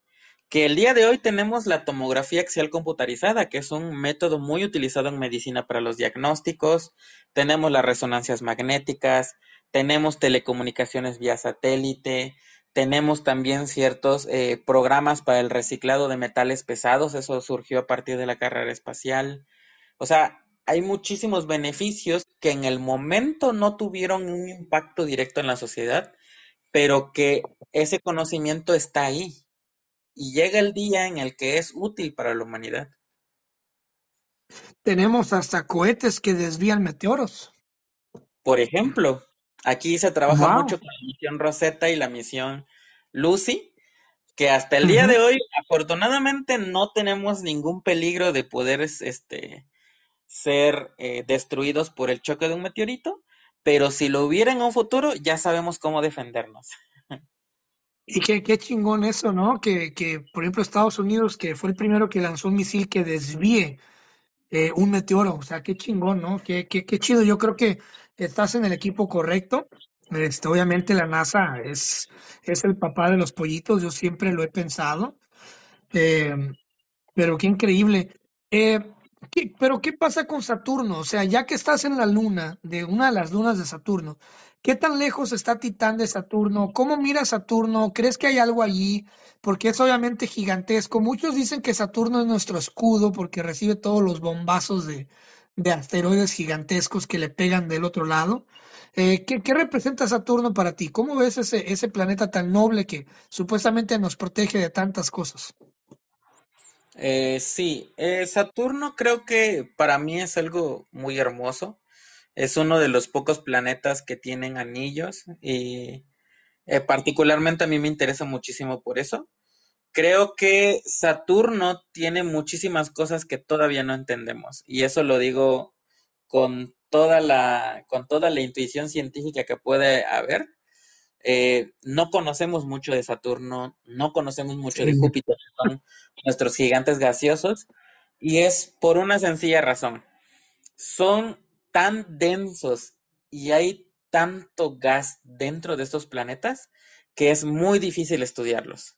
que el día de hoy tenemos la tomografía axial computarizada, que es un método muy utilizado en medicina para los diagnósticos, tenemos las resonancias magnéticas, tenemos telecomunicaciones vía satélite, tenemos también ciertos eh, programas para el reciclado de metales pesados, eso surgió a partir de la carrera espacial. O sea, hay muchísimos beneficios que en el momento no tuvieron un impacto directo en la sociedad, pero que ese conocimiento está ahí y llega el día en el que es útil para la humanidad. Tenemos hasta cohetes que desvían meteoros. Por ejemplo, aquí se trabaja mucho con la misión Rosetta y la misión Lucy, que hasta el día de hoy, afortunadamente, no tenemos ningún peligro de poder este, ser eh, destruidos por el choque de un meteorito, pero si lo hubiera en un futuro, ya sabemos cómo defendernos. Y qué, qué chingón eso, ¿no? Que, que, por ejemplo, Estados Unidos, que fue el primero que lanzó un misil que desvíe eh, un meteoro. O sea, qué chingón, ¿no? Qué, qué, qué chido. Yo creo que estás en el equipo correcto. Este, obviamente la NASA es, es el papá de los pollitos, yo siempre lo he pensado. Eh, pero qué increíble. Eh, pero ¿qué pasa con Saturno? O sea, ya que estás en la luna, de una de las lunas de Saturno, ¿qué tan lejos está Titán de Saturno? ¿Cómo mira Saturno? ¿Crees que hay algo allí? Porque es obviamente gigantesco. Muchos dicen que Saturno es nuestro escudo porque recibe todos los bombazos de, asteroides gigantescos que le pegan del otro lado. Eh, ¿qué, representa Saturno para ti? ¿Cómo ves ese, ese planeta tan noble que supuestamente nos protege de tantas cosas? Eh, sí, eh, Saturno creo que para mí es algo muy hermoso. Es uno de los pocos planetas que tienen anillos y eh, particularmente a mí me interesa muchísimo por eso. Creo que Saturno tiene muchísimas cosas que todavía no entendemos y eso lo digo con toda la, con toda la intuición científica que puede haber. Eh, no conocemos mucho de Saturno, no conocemos mucho de Júpiter, son nuestros gigantes gaseosos, y es por una sencilla razón. Son tan densos y hay tanto gas dentro de estos planetas que es muy difícil estudiarlos.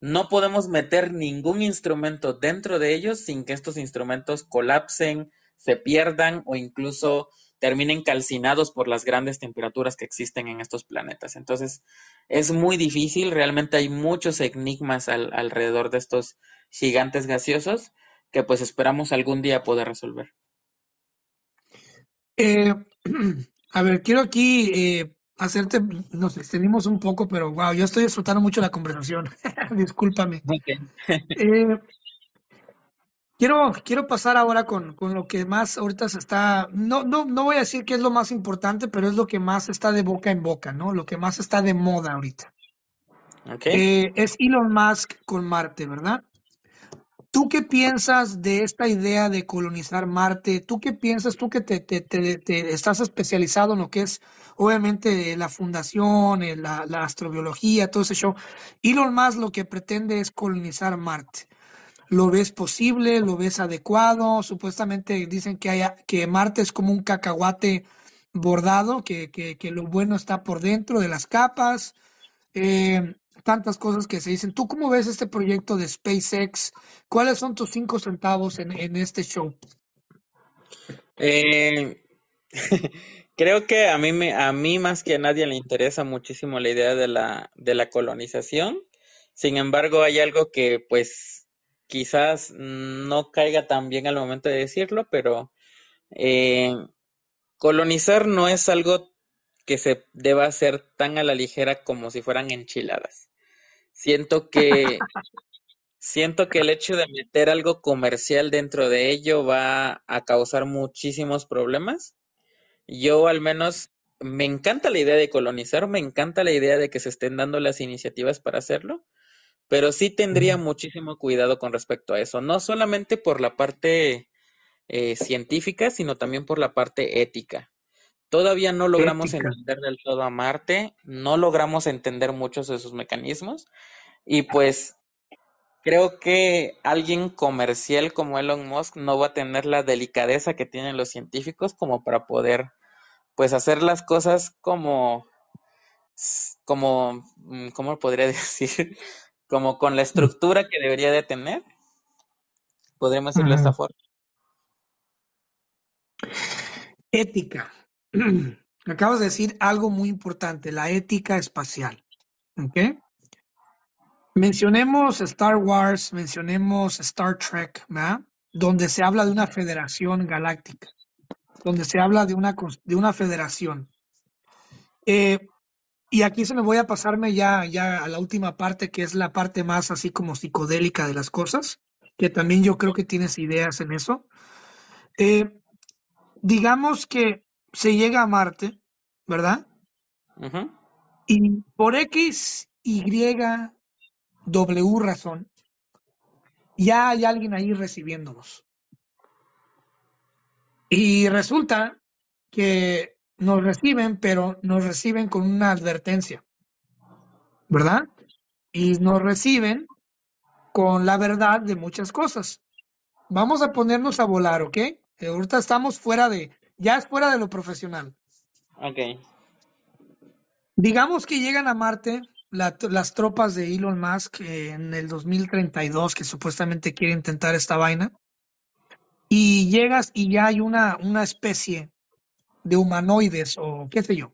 No podemos meter ningún instrumento dentro de ellos sin que estos instrumentos colapsen, se pierdan o incluso terminen calcinados por las grandes temperaturas que existen en estos planetas. Entonces, es muy difícil, realmente hay muchos enigmas alrededor de estos gigantes gaseosos que pues esperamos algún día poder resolver. Eh, a ver, quiero aquí eh, hacerte, nos extendimos un poco, pero wow, yo estoy disfrutando mucho la conversación. Discúlpame. Eh, Quiero, quiero pasar ahora con, con, lo que más ahorita se está, no, no, no voy a decir que es lo más importante, pero es lo que más está de boca en boca, ¿no? Lo que más está de moda ahorita. Eh, es Elon Musk con Marte, ¿verdad? ¿Tú qué piensas de esta idea de colonizar Marte? ¿Tú qué piensas, tú que te, te, te, estás especializado en lo que es obviamente la fundación, la, la astrobiología, todo ese show? Elon Musk lo que pretende es colonizar Marte. ¿Lo ves posible? ¿Lo ves adecuado? Supuestamente dicen que, haya, que Marte es como un cacahuate bordado, que, que, lo bueno está por dentro de las capas. Eh, tantas cosas que se dicen. ¿Tú cómo ves este proyecto de SpaceX? ¿Cuáles son tus cinco centavos en, en este show? Eh, creo que a mí, me, a mí más que a nadie le interesa muchísimo la idea de la, de la colonización. Sin embargo, hay algo que pues quizás no caiga tan bien al momento de decirlo, pero eh, colonizar no es algo que se deba hacer tan a la ligera como si fueran enchiladas. Siento que siento que el hecho de meter algo comercial dentro de ello va a causar muchísimos problemas. Yo al menos me encanta la idea de colonizar, me encanta la idea de que se estén dando las iniciativas para hacerlo, pero sí tendría muchísimo cuidado con respecto a eso, no solamente por la parte eh, científica, sino también por la parte ética. Todavía no logramos entender del todo a Marte, no logramos entender muchos de sus mecanismos y pues creo que alguien comercial como Elon Musk no va a tener la delicadeza que tienen los científicos como para poder pues hacer las cosas como como mm, cómo podría decir como con la estructura que debería de tener podríamos decirlo de esta forma ética acabas de decir algo muy importante la ética espacial ¿ok? Mencionemos Star Wars, mencionemos Star Trek, ¿verdad? Donde se habla de una federación galáctica, donde se habla de una, de una federación. Eh, y aquí se me voy a pasarme ya, ya a la última parte, que es la parte más así como psicodélica de las cosas, que también yo creo que tienes ideas en eso. Eh, digamos que se llega a Marte, ¿verdad? Y por X, Y, W razón, ya hay alguien ahí recibiéndonos. Y resulta que nos reciben, pero nos reciben con una advertencia, ¿verdad? Y nos reciben con la verdad de muchas cosas. Vamos a ponernos a volar, ¿ok? Ahorita estamos fuera de, ya es fuera de lo profesional. Ok. Digamos que llegan a Marte las tropas de Elon Musk en el 2032 que supuestamente quiere intentar esta vaina. Y llegas y ya hay una, una especie de humanoides o qué sé yo,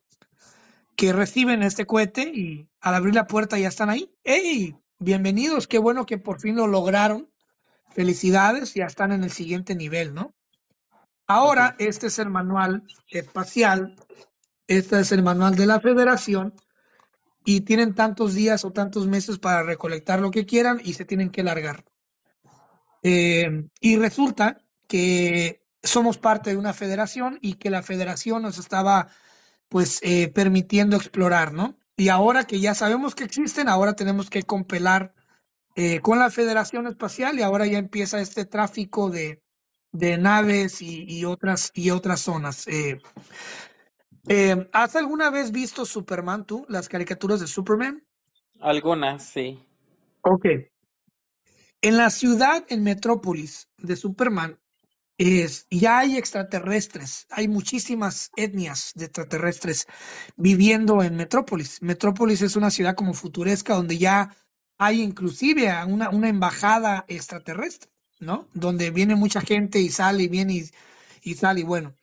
que reciben este cohete y al abrir la puerta ya están ahí. ¡Hey! Bienvenidos, qué bueno que por fin lo lograron. Felicidades, ya están en el siguiente nivel, ¿no? Ahora, este es el manual espacial, este es el manual de la federación y tienen tantos días o tantos meses para recolectar lo que quieran y se tienen que largar. Eh, y resulta que somos parte de una federación y que la federación nos estaba pues eh, permitiendo explorar, ¿no? Y ahora que ya sabemos que existen, ahora tenemos que compelar eh, con la Federación Espacial y ahora ya empieza este tráfico de, de naves y, y, otras, y otras zonas. Eh, ¿Has alguna vez visto Superman tú, las caricaturas de Superman? Algunas, sí. Ok. En la ciudad, en Metrópolis de Superman, es, ya hay extraterrestres, hay muchísimas etnias de extraterrestres viviendo en Metrópolis. Metrópolis es una ciudad como futuresca donde ya hay inclusive una, una embajada extraterrestre, ¿no? Donde viene mucha gente y sale y viene y, y sale y bueno.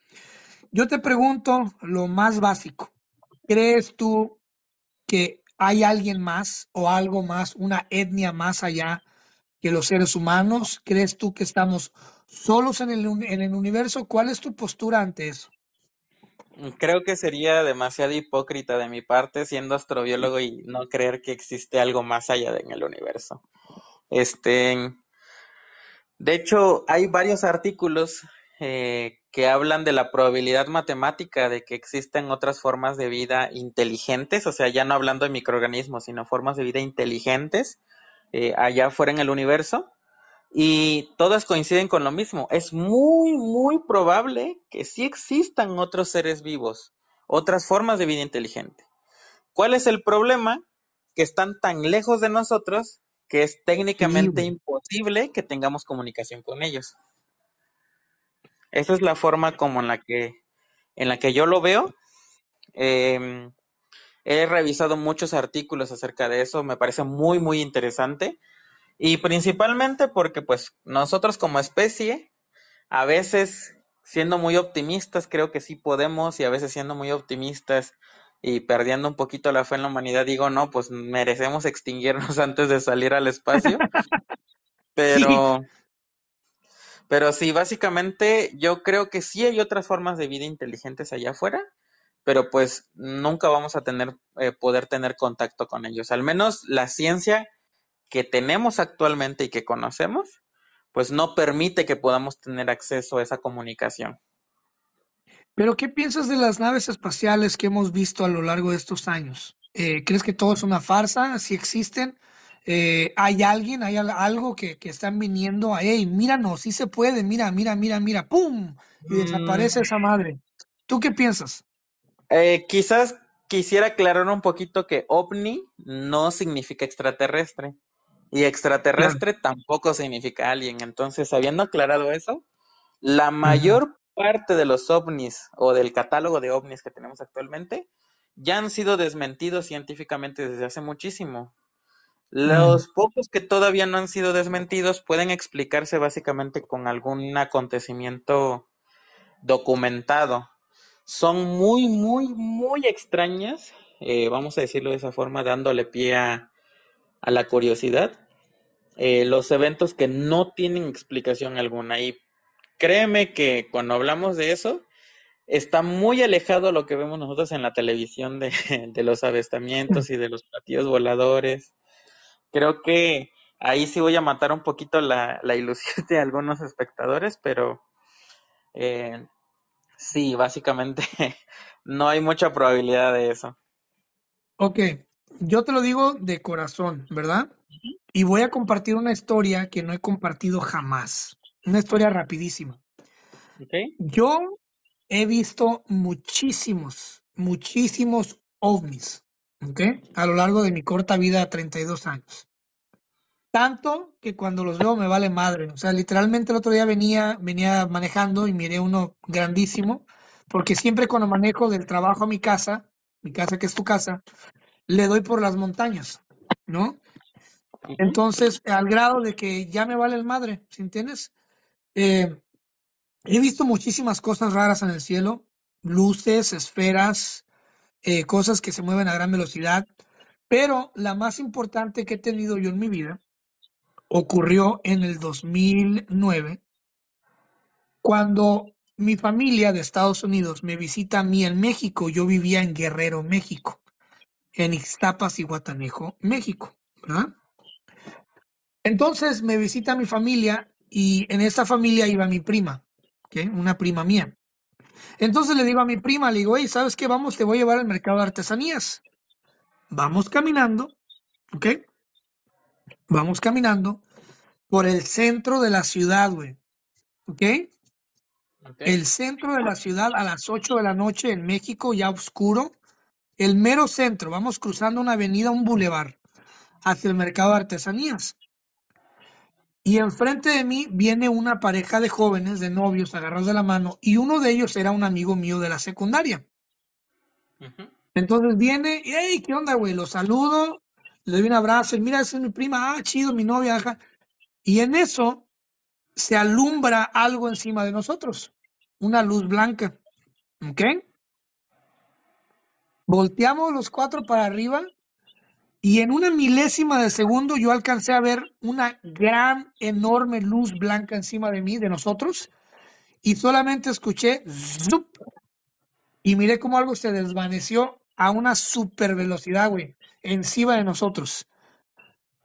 Yo te pregunto lo más básico. ¿Crees tú que hay alguien más o algo más, una etnia más allá que los seres humanos? ¿Crees tú que estamos solos en el, en el universo? ¿Cuál es tu postura ante eso? Creo que sería demasiado hipócrita de mi parte siendo astrobiólogo y no creer que existe algo más allá de en el universo. Este, de hecho, hay varios artículos eh, que hablan de la probabilidad matemática de que existen otras formas de vida inteligentes, o sea, ya no hablando de microorganismos, sino formas de vida inteligentes eh, allá afuera en el universo. Y todas coinciden con lo mismo. Es muy, muy probable que sí existan otros seres vivos, otras formas de vida inteligente. ¿Cuál es el problema? Que están tan lejos de nosotros que es técnicamente imposible que tengamos comunicación con ellos. Esa es la forma como en la que, en la que yo lo veo. Em, he revisado muchos artículos acerca de eso, me parece muy, muy interesante. Y principalmente porque pues nosotros como especie, a veces siendo muy optimistas, creo que sí podemos, y a veces siendo muy optimistas y perdiendo un poquito la fe en la humanidad, digo, no, pues merecemos extinguirnos antes de salir al espacio. Pero, pero sí, básicamente yo creo que sí hay otras formas de vida inteligentes allá afuera, pero pues nunca vamos a tener, eh, poder tener contacto con ellos. Al menos la ciencia que tenemos actualmente y que conocemos, pues no permite que podamos tener acceso a esa comunicación. Pero ¿qué piensas de las naves espaciales que hemos visto a lo largo de estos años? Eh, ¿Crees que todo es una farsa? ¿Si existen? Eh, hay alguien, hay algo que, que, están viniendo a, hey, míranos, sí se puede, mira, mira, mira, mira, ¡pum! Y desaparece mm. esa madre. ¿Tú qué piensas? Eh, quizás quisiera aclarar un poquito que ovni no significa extraterrestre. Y extraterrestre tampoco significa alien. Entonces, habiendo aclarado eso, la mayor parte de los ovnis o del catálogo de ovnis que tenemos actualmente ya han sido desmentidos científicamente desde hace muchísimo. Los pocos que todavía no han sido desmentidos pueden explicarse básicamente con algún acontecimiento documentado. Son muy, muy, muy extrañas, eh, vamos a decirlo de esa forma, dándole pie a, la curiosidad. Eh, los eventos que no tienen explicación alguna. Y créeme que cuando hablamos de eso, está muy alejado lo que vemos nosotros en la televisión de, los avestamientos y de los platillos voladores creo que ahí sí voy a matar un poquito la, ilusión de algunos espectadores, pero eh, sí, básicamente no hay mucha probabilidad de eso. Ok, yo te lo digo de corazón, ¿verdad? Y voy a compartir una historia que no he compartido jamás. Una historia rapidísima. Okay. Yo he visto muchísimos, muchísimos ovnis a lo largo de mi corta vida, 32 años. Tanto que cuando los veo me vale madre. O sea, literalmente el otro día venía, venía manejando y miré uno grandísimo, porque siempre cuando manejo del trabajo a mi casa, mi casa que es tu casa, le doy por las montañas, ¿no? Entonces, al grado de que ya me vale el madre, ¿sí entiendes? Eh, he visto muchísimas cosas raras en el cielo, luces, esferas, eh, cosas que se mueven a gran velocidad, pero la más importante que he tenido yo en mi vida ocurrió en el 2009, cuando mi familia de Estados Unidos me visita a mí en México. Yo vivía en Guerrero, México, en Ixtapas y Guatanejo, México, Entonces me visita mi familia y en esta familia iba mi prima, una prima mía. Entonces le digo a mi prima, le digo, hey, ¿sabes qué? Vamos, te voy a llevar al mercado de artesanías. Vamos caminando, ¿ok? Vamos caminando por el centro de la ciudad, güey. ¿Ok? El centro de la ciudad a las 8 de la noche en México, ya oscuro. El mero centro. Vamos cruzando una avenida, un bulevar, hacia el mercado de artesanías. Y enfrente de mí viene una pareja de jóvenes, de novios, agarrados de la mano, y uno de ellos era un amigo mío de la secundaria. Entonces viene, hey, ¿qué onda, güey? Lo saludo, le doy un abrazo, y mira, esa es mi prima, ah, chido, mi novia, ajá. Y en eso se alumbra algo encima de nosotros, una luz blanca. ¿Ok? Volteamos los cuatro para arriba y en una milésima de segundo yo alcancé a ver una gran, enorme luz blanca encima de mí, de nosotros, y solamente escuché ¡zup! y miré cómo algo se desvaneció a una super velocidad, güey, encima de nosotros.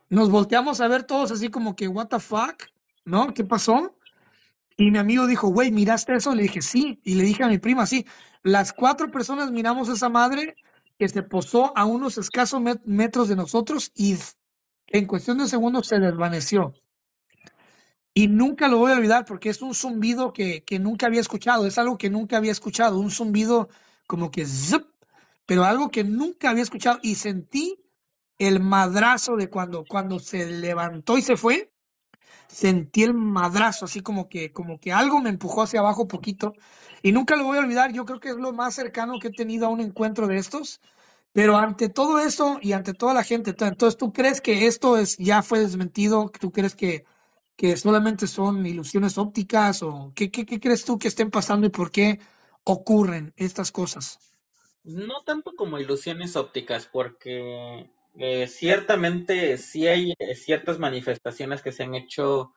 Nos volteamos a ver todos así como que, what the fuck, ¿no? ¿Qué pasó? Y mi amigo dijo, güey, ¿miraste eso? Le dije, sí. Y le dije a mi prima, sí. Las cuatro personas miramos a esa madre que se posó a unos escasos metros de nosotros y en cuestión de segundos se desvaneció. Y nunca lo voy a olvidar porque es un zumbido que, que nunca había escuchado, es algo que nunca había escuchado, un zumbido como que zip, pero algo que nunca había escuchado y sentí el madrazo de cuando, cuando se levantó y se fue, sentí el madrazo, así como que, como que algo me empujó hacia abajo poquito y nunca lo voy a olvidar, yo creo que es lo más cercano que he tenido a un encuentro de estos. Pero ante todo eso y ante toda la gente, entonces tú crees que esto es ya fue desmentido, tú crees que, que solamente son ilusiones ópticas o qué, qué, qué crees tú que estén pasando y por qué ocurren estas cosas? No tanto como ilusiones ópticas, porque eh, ciertamente sí hay eh, ciertas manifestaciones que se han hecho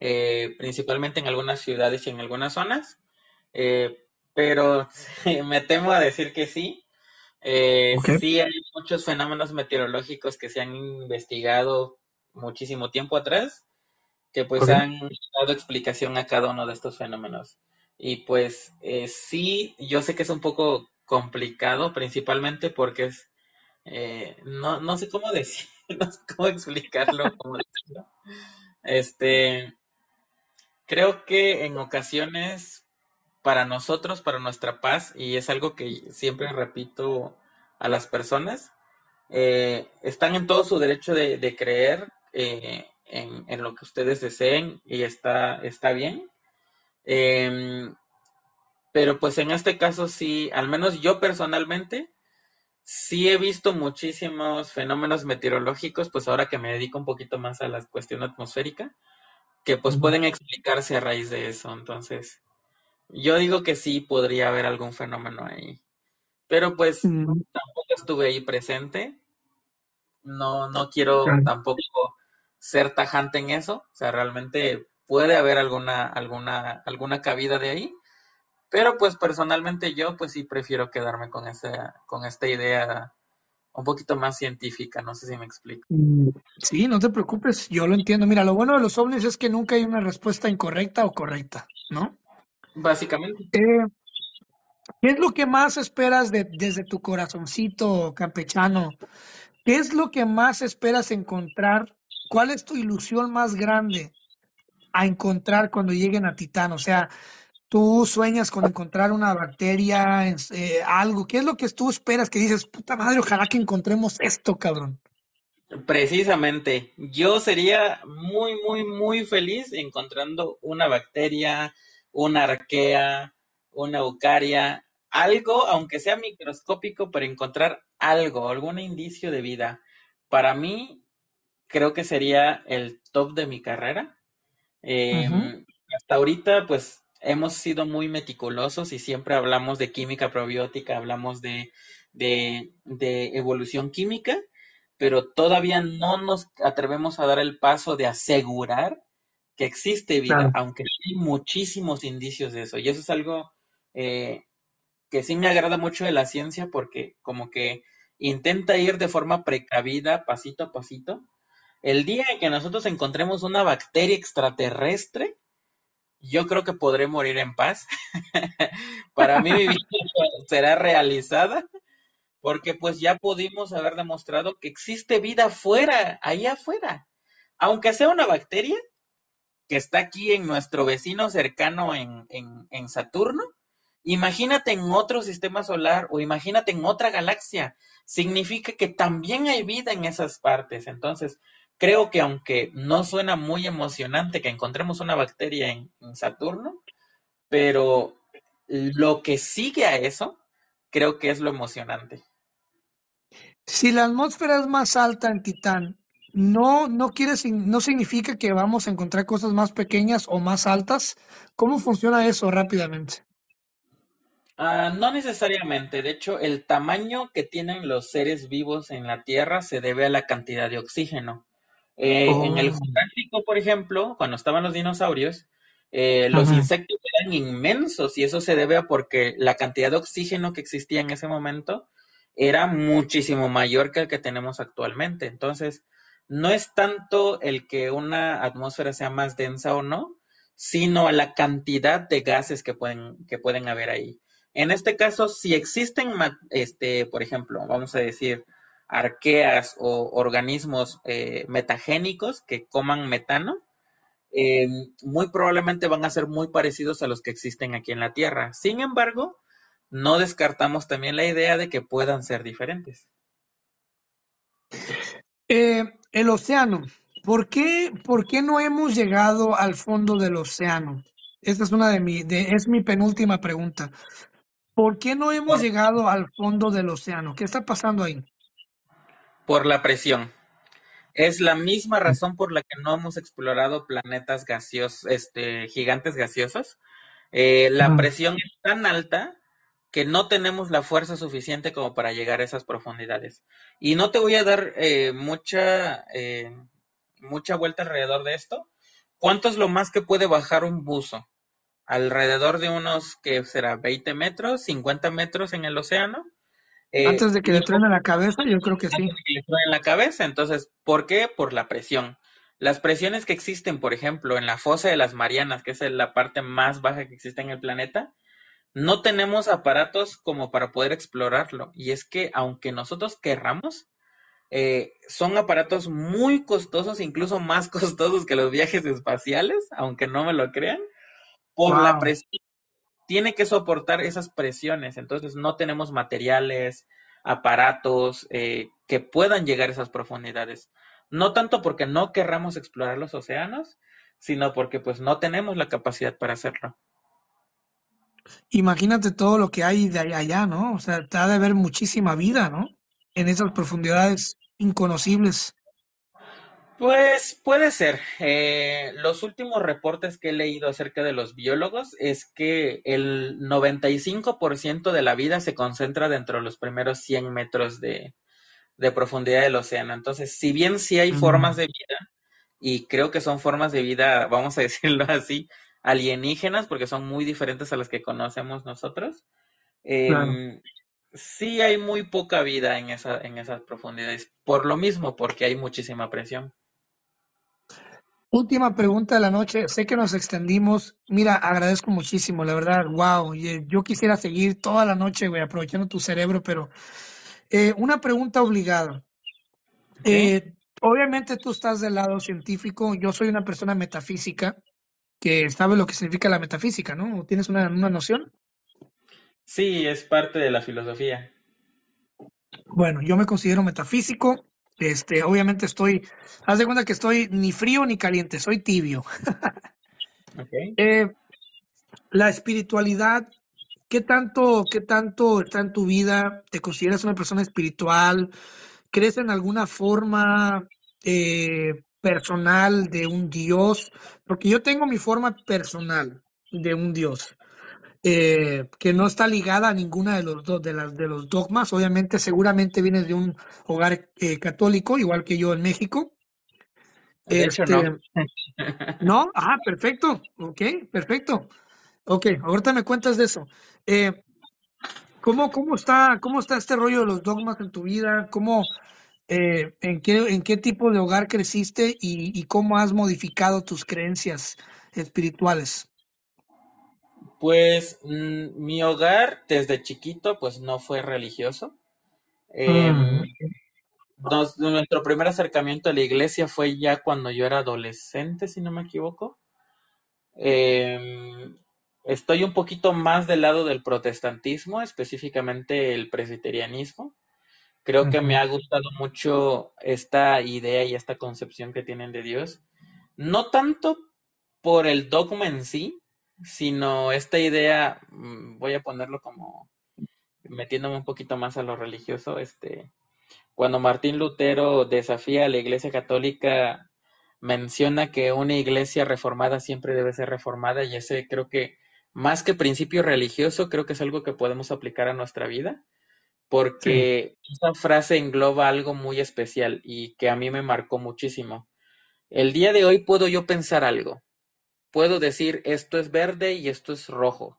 eh, principalmente en algunas ciudades y en algunas zonas, eh, pero me temo a decir que sí. Eh, sí hay muchos fenómenos meteorológicos que se han investigado muchísimo tiempo atrás, que pues han dado explicación a cada uno de estos fenómenos. Y pues eh, sí, yo sé que es un poco complicado, principalmente porque es, no, no sé cómo decir, no sé cómo explicarlo, Este, creo que en ocasiones para nosotros, para nuestra paz, y es algo que siempre repito a las personas, eh, están en todo su derecho de, creer eh, en, lo que ustedes deseen y está, está bien. Em, pero pues en este caso sí, al menos yo personalmente, sí he visto muchísimos fenómenos meteorológicos, pues ahora que me dedico un poquito más a la cuestión atmosférica, que pues pueden explicarse a raíz de eso. Entonces, yo digo que sí podría haber algún fenómeno ahí. Pero pues tampoco estuve ahí presente. No, no quiero tampoco ser tajante en eso. O sea, realmente puede haber alguna, alguna, alguna cabida de ahí. Pero pues personalmente yo pues sí prefiero quedarme con esa, con esta idea un poquito más científica, no sé si me explico. Mm, sí, no te preocupes, yo lo entiendo. Mira, lo bueno de los ovnis es que nunca hay una respuesta incorrecta o correcta, ¿no? Básicamente. Eh, ¿Qué es lo que más esperas de, desde tu corazoncito campechano? ¿Qué es lo que más esperas encontrar? ¿Cuál es tu ilusión más grande a encontrar cuando lleguen a Titán? O sea, tú sueñas con encontrar una bacteria, eh, algo. ¿Qué es lo que tú esperas que dices, puta madre, ojalá que encontremos esto, cabrón? Precisamente, yo sería muy, muy, muy feliz encontrando una bacteria, una arquea, una eucaria, algo, aunque sea microscópico, para encontrar algo, algún indicio de vida. Para mí, creo que sería el top de mi carrera. Em, hasta ahorita, pues, hemos sido muy meticulosos y siempre hablamos de química probiótica, hablamos de, de, de evolución química, pero todavía no nos atrevemos a dar el paso de asegurar que existe vida, aunque hay muchísimos indicios de eso. Y eso es algo eh, que sí me agrada mucho de la ciencia porque como que intenta ir de forma precavida, pasito a pasito. El día en que nosotros encontremos una bacteria extraterrestre, yo creo que podré morir en paz. Para mí mi vida será realizada porque pues ya pudimos haber demostrado que existe vida afuera, ahí afuera. Aunque sea una bacteria, que está aquí en nuestro vecino cercano en, en, Saturno, imagínate en otro sistema solar o imagínate en otra galaxia. Significa que también hay vida en esas partes. Entonces, creo que aunque no suena muy emocionante que encontremos una bacteria en, en Saturno, pero lo que sigue a eso, creo que es lo emocionante. Si la atmósfera es más alta en Titán, no, no quiere, no significa que vamos a encontrar cosas más pequeñas o más altas. ¿Cómo funciona eso rápidamente? Ah, no necesariamente. De hecho, el tamaño que tienen los seres vivos en la Tierra se debe a la cantidad de oxígeno. Eh, en el oh. Jurásico, por ejemplo, cuando estaban los dinosaurios, eh, los insectos eran inmensos y eso se debe a porque la cantidad de oxígeno que existía en ese momento era muchísimo mayor que el que tenemos actualmente. Entonces, no es tanto el que una atmósfera sea más densa o no, sino la cantidad de gases que pueden, que pueden haber ahí. En este caso, si existen, este, por ejemplo, vamos a decir, arqueas o organismos eh, metagénicos que coman metano, eh, muy probablemente van a ser muy parecidos a los que existen aquí en la Tierra. Sin embargo, no descartamos también la idea de que puedan ser diferentes. Eh, el océano. ¿Por qué, ¿Por qué no hemos llegado al fondo del océano? Esta es una de mi, es mi penúltima pregunta. ¿Por qué no hemos llegado al fondo del océano? ¿Qué está pasando ahí? Por la presión. Es la misma razón por la que no hemos explorado planetas gaseosos, este, gigantes gaseosos. Eh, la presión es tan alta que no tenemos la fuerza suficiente como para llegar a esas profundidades. Y no te voy a dar eh, mucha, eh, mucha vuelta alrededor de esto. ¿Cuánto es lo más que puede bajar un buzo? Alrededor de unos, que será? ¿20 metros? ¿50 metros en el océano? Eh, antes de que le truene la cabeza, yo creo que sí. Antes de que le truene la cabeza. Entonces, ¿por qué? Por la presión. Las presiones que existen, por ejemplo, en la fosa de las Marianas, que es la parte más baja que existe en el planeta, no tenemos aparatos como para poder explorarlo. Y es que aunque nosotros querramos, eh, son aparatos muy costosos, incluso más costosos que los viajes espaciales, aunque no me lo crean, por la presión. Tiene que soportar esas presiones, entonces no tenemos materiales, aparatos eh, que puedan llegar a esas profundidades. No tanto porque no querramos explorar los océanos, sino porque pues no tenemos la capacidad para hacerlo. Imagínate todo lo que hay de allá, ¿no? O sea, te ha de haber muchísima vida, ¿no? En esas profundidades inconocibles. Pues puede ser. Eh, los últimos reportes que he leído acerca de los biólogos es que el 95% de la vida se concentra dentro de los primeros 100 metros de, profundidad del océano. Entonces, si bien sí hay formas de vida, y creo que son formas de vida, vamos a decirlo así, alienígenas, porque son muy diferentes a las que conocemos nosotros, em, sí hay muy poca vida en, esa, en esas profundidades. Por lo mismo, porque hay muchísima presión. Última pregunta de la noche. Sé que nos extendimos. Mira, agradezco muchísimo, la verdad. Wow. Yo quisiera seguir toda la noche, güey, aprovechando tu cerebro, pero eh, una pregunta obligada. Eh, obviamente tú estás del lado científico. Yo soy una persona metafísica que sabe lo que significa la metafísica, ¿no? ¿Tienes una, una noción? Sí, es parte de la filosofía. Bueno, yo me considero metafísico. Este, obviamente estoy, haz de cuenta que estoy ni frío ni caliente, soy tibio. Eh, la espiritualidad, ¿qué tanto, ¿qué tanto está en tu vida? ¿Te consideras una persona espiritual? ¿Crees en alguna forma eh, personal de un Dios? Porque yo tengo mi forma personal de un Dios. Eh, que no está ligada a ninguna de los, de, las, de los dogmas. Obviamente, seguramente vienes de un hogar eh, católico, igual que yo en México. Este, no. ¿No? Ah, perfecto. Ok, perfecto. Ok, ahorita me cuentas de eso. Eh, ¿cómo, cómo, está, ¿Cómo está este rollo de los dogmas en tu vida? ¿Cómo, en, qué, ¿En qué tipo de hogar creciste y, y cómo has modificado tus creencias espirituales? Pues mm, mi hogar desde chiquito pues no fue religioso. Em, mm. nuestro primer acercamiento a la iglesia fue ya cuando yo era adolescente, si no me equivoco. Em, estoy un poquito más del lado del protestantismo, específicamente el presbiterianismo. Creo que me ha gustado mucho esta idea y esta concepción que tienen de Dios. No tanto por el dogma en sí, sino esta idea, mm, voy a ponerlo como metiéndome un poquito más a lo religioso, este, cuando Martín Lutero desafía a la Iglesia Católica, menciona que una iglesia reformada siempre debe ser reformada y ese creo que más que principio religioso, creo que es algo que podemos aplicar a nuestra vida, porque esa frase engloba algo muy especial y que a mí me marcó muchísimo. El día de hoy puedo yo pensar algo, puedo decir esto es verde y esto es rojo.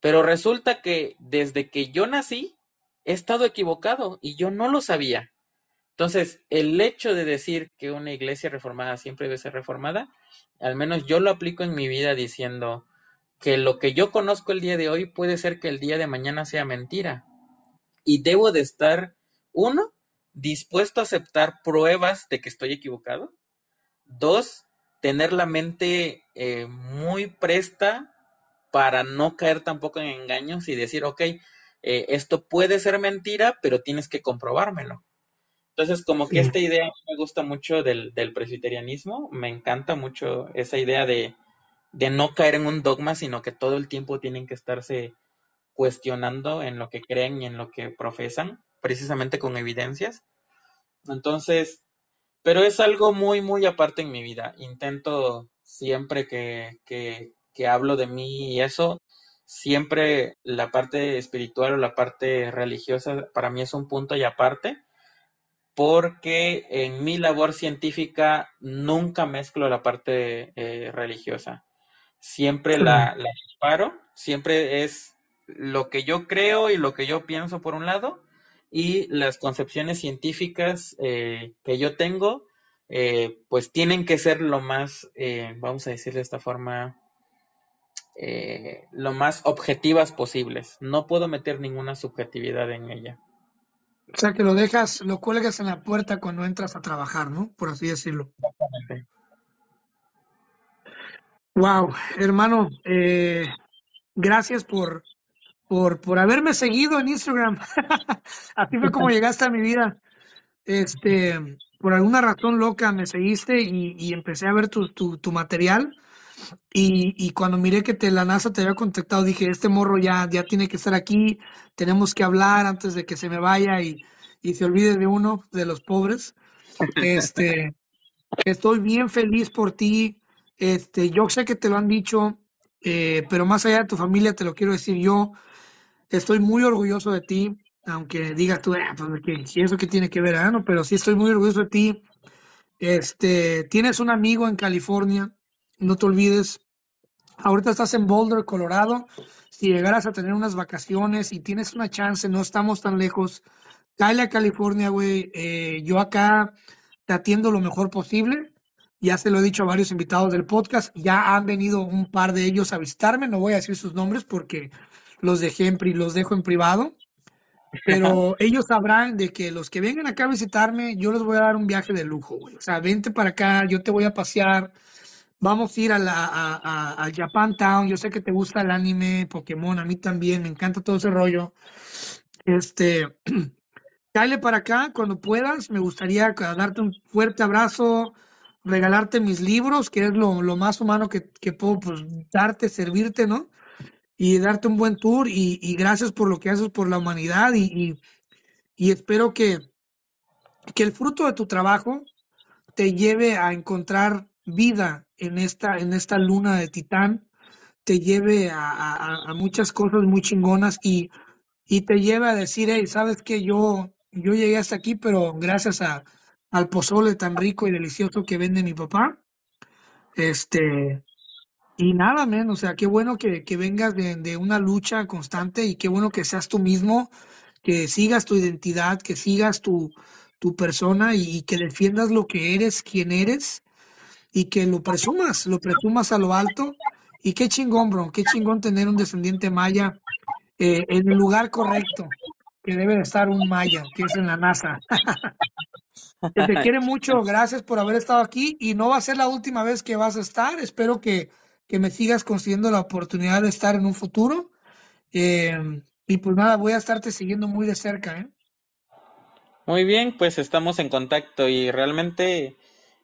Pero resulta que desde que yo nací he estado equivocado y yo no lo sabía. Entonces, el hecho de decir que una iglesia reformada siempre debe ser reformada, al menos yo lo aplico en mi vida diciendo que lo que yo conozco el día de hoy puede ser que el día de mañana sea mentira. Y debo de estar, uno, dispuesto a aceptar pruebas de que estoy equivocado. Dos, tener la mente eh, muy presta para no caer tampoco en engaños y decir, ok, eh, esto puede ser mentira, pero tienes que comprobármelo. Entonces, como que esta idea me gusta mucho del, presbiterianismo, me encanta mucho esa idea de, de no caer en un dogma, sino que todo el tiempo tienen que estarse cuestionando en lo que creen y en lo que profesan, precisamente con evidencias. Entonces, pero es algo muy, muy aparte en mi vida. Intento siempre que, que, que hablo de mí y eso, siempre la parte espiritual o la parte religiosa para mí es un punto y aparte, porque en mi labor científica nunca mezclo la parte eh, religiosa. Siempre la, la separo, siempre es lo que yo creo y lo que yo pienso por un lado, y las concepciones científicas eh, que yo tengo, eh, pues tienen que ser lo más, eh, vamos a decir de esta forma, lo más objetivas posibles. No puedo meter ninguna subjetividad en ella. O sea, que lo dejas, lo cuelgas en la puerta cuando entras a trabajar, ¿no? Por así decirlo. Exactamente. Wow, hermano, gracias por, por, por haberme seguido en Instagram. Así fue como llegaste a mi vida. Este, por alguna razón loca me seguiste y, empecé a ver tu, tu, material. Y, y, cuando miré que te, la NASA te había contactado, dije, este morro ya, ya tiene que estar aquí, tenemos que hablar antes de que se me vaya y, y se olvide de uno, de los pobres. Este, estoy bien feliz por ti. Este, yo sé que te lo han dicho, eh, pero más allá de tu familia, te lo quiero decir yo. Estoy muy orgulloso de ti, aunque digas tú, ah, pues, que, eso que tiene que ver, ah, no, pero sí estoy muy orgulloso de ti. Este, tienes un amigo en California, no te olvides. Ahorita estás en Boulder, Colorado. Si llegaras a tener unas vacaciones y tienes una chance, no estamos tan lejos. Dale a California, güey. Eh, yo acá te atiendo lo mejor posible. Ya se lo he dicho a varios invitados del podcast. Ya han venido un par de ellos a visitarme. No voy a decir sus nombres porque los dejé en, los dejo en privado. Pero ellos sabrán de que los que vengan acá a visitarme, yo les voy a dar un viaje de lujo, güey. O sea, vente para acá, yo te voy a pasear. Vamos a ir a, la, a, a, Japan Town. Yo sé que te gusta el anime, Pokémon, a mí también, me encanta todo ese rollo. Este, Dale para acá cuando puedas. Me gustaría darte un fuerte abrazo, regalarte mis libros, que es lo, más humano que, puedo pues, darte, servirte, ¿no? Y darte un buen tour y, gracias por lo que haces por la humanidad y, espero que, que el fruto de tu trabajo te lleve a encontrar vida en esta, en esta luna de titán, te lleve a, a muchas cosas muy chingonas y, y te lleve a decir, hey, sabes que yo yo llegué hasta aquí, pero gracias a, al pozole tan rico y delicioso que vende mi papá. Este, y nada, men, o sea, qué bueno que, vengas de, una lucha constante y qué bueno que seas tú mismo, que sigas tu identidad, que sigas tu, tu persona y, que defiendas lo que eres, quién eres y que lo presumas, lo presumas a lo alto. Y qué chingón, bro, qué chingón tener un descendiente maya eh, en el lugar correcto, que debe de estar un maya, que es en la NASA. te quiere mucho, gracias por haber estado aquí y no va a ser la última vez que vas a estar. Espero que, que me sigas consiguiendo la oportunidad de estar en un futuro. Eh, y pues nada, voy a estarte siguiendo muy de cerca. ¿eh? Muy bien, pues estamos en contacto y realmente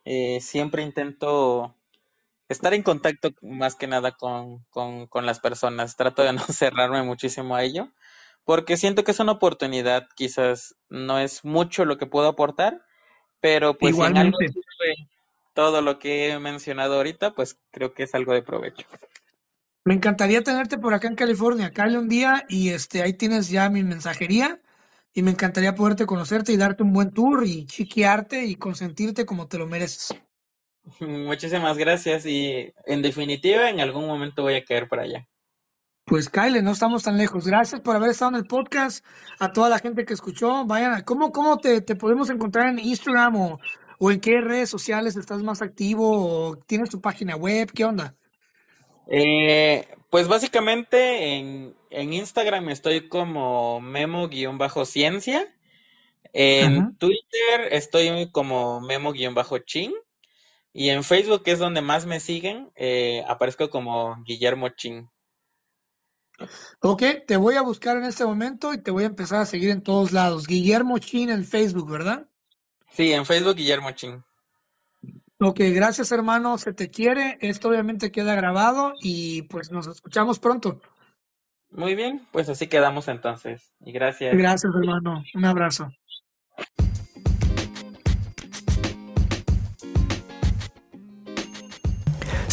eh, siempre intento estar en contacto más que nada con, con, con las personas. Trato de no cerrarme muchísimo a ello porque siento que es una oportunidad, quizás no es mucho lo que puedo aportar, pero pues Igualmente. Todo lo que he mencionado ahorita, pues creo que es algo de provecho. Me encantaría tenerte por acá en California, Cale un día y este ahí tienes ya mi mensajería y me encantaría poderte conocerte y darte un buen tour y chiquearte y consentirte como te lo mereces. Muchísimas gracias y en definitiva en algún momento voy a caer por allá. Pues Kyle, no estamos tan lejos. Gracias por haber estado en el podcast. A toda la gente que escuchó, vayan ¿cómo, cómo te, podemos encontrar en Instagram o, o, en qué redes sociales estás más activo o tienes tu página web? ¿Qué onda? Eh, pues básicamente en, en, Instagram estoy como memo-ciencia. En Twitter estoy como memo-chin. Y en Facebook, que es donde más me siguen, eh, aparezco como Guillermo Chin. Ok, te voy a buscar en este momento y te voy a empezar a seguir en todos lados. Guillermo Chin en Facebook, ¿verdad? Sí, en Facebook Guillermo Chin. Ok, gracias hermano, se te quiere. Esto obviamente queda grabado y pues nos escuchamos pronto. Muy bien, pues así quedamos entonces. Y gracias. Gracias hermano, un abrazo.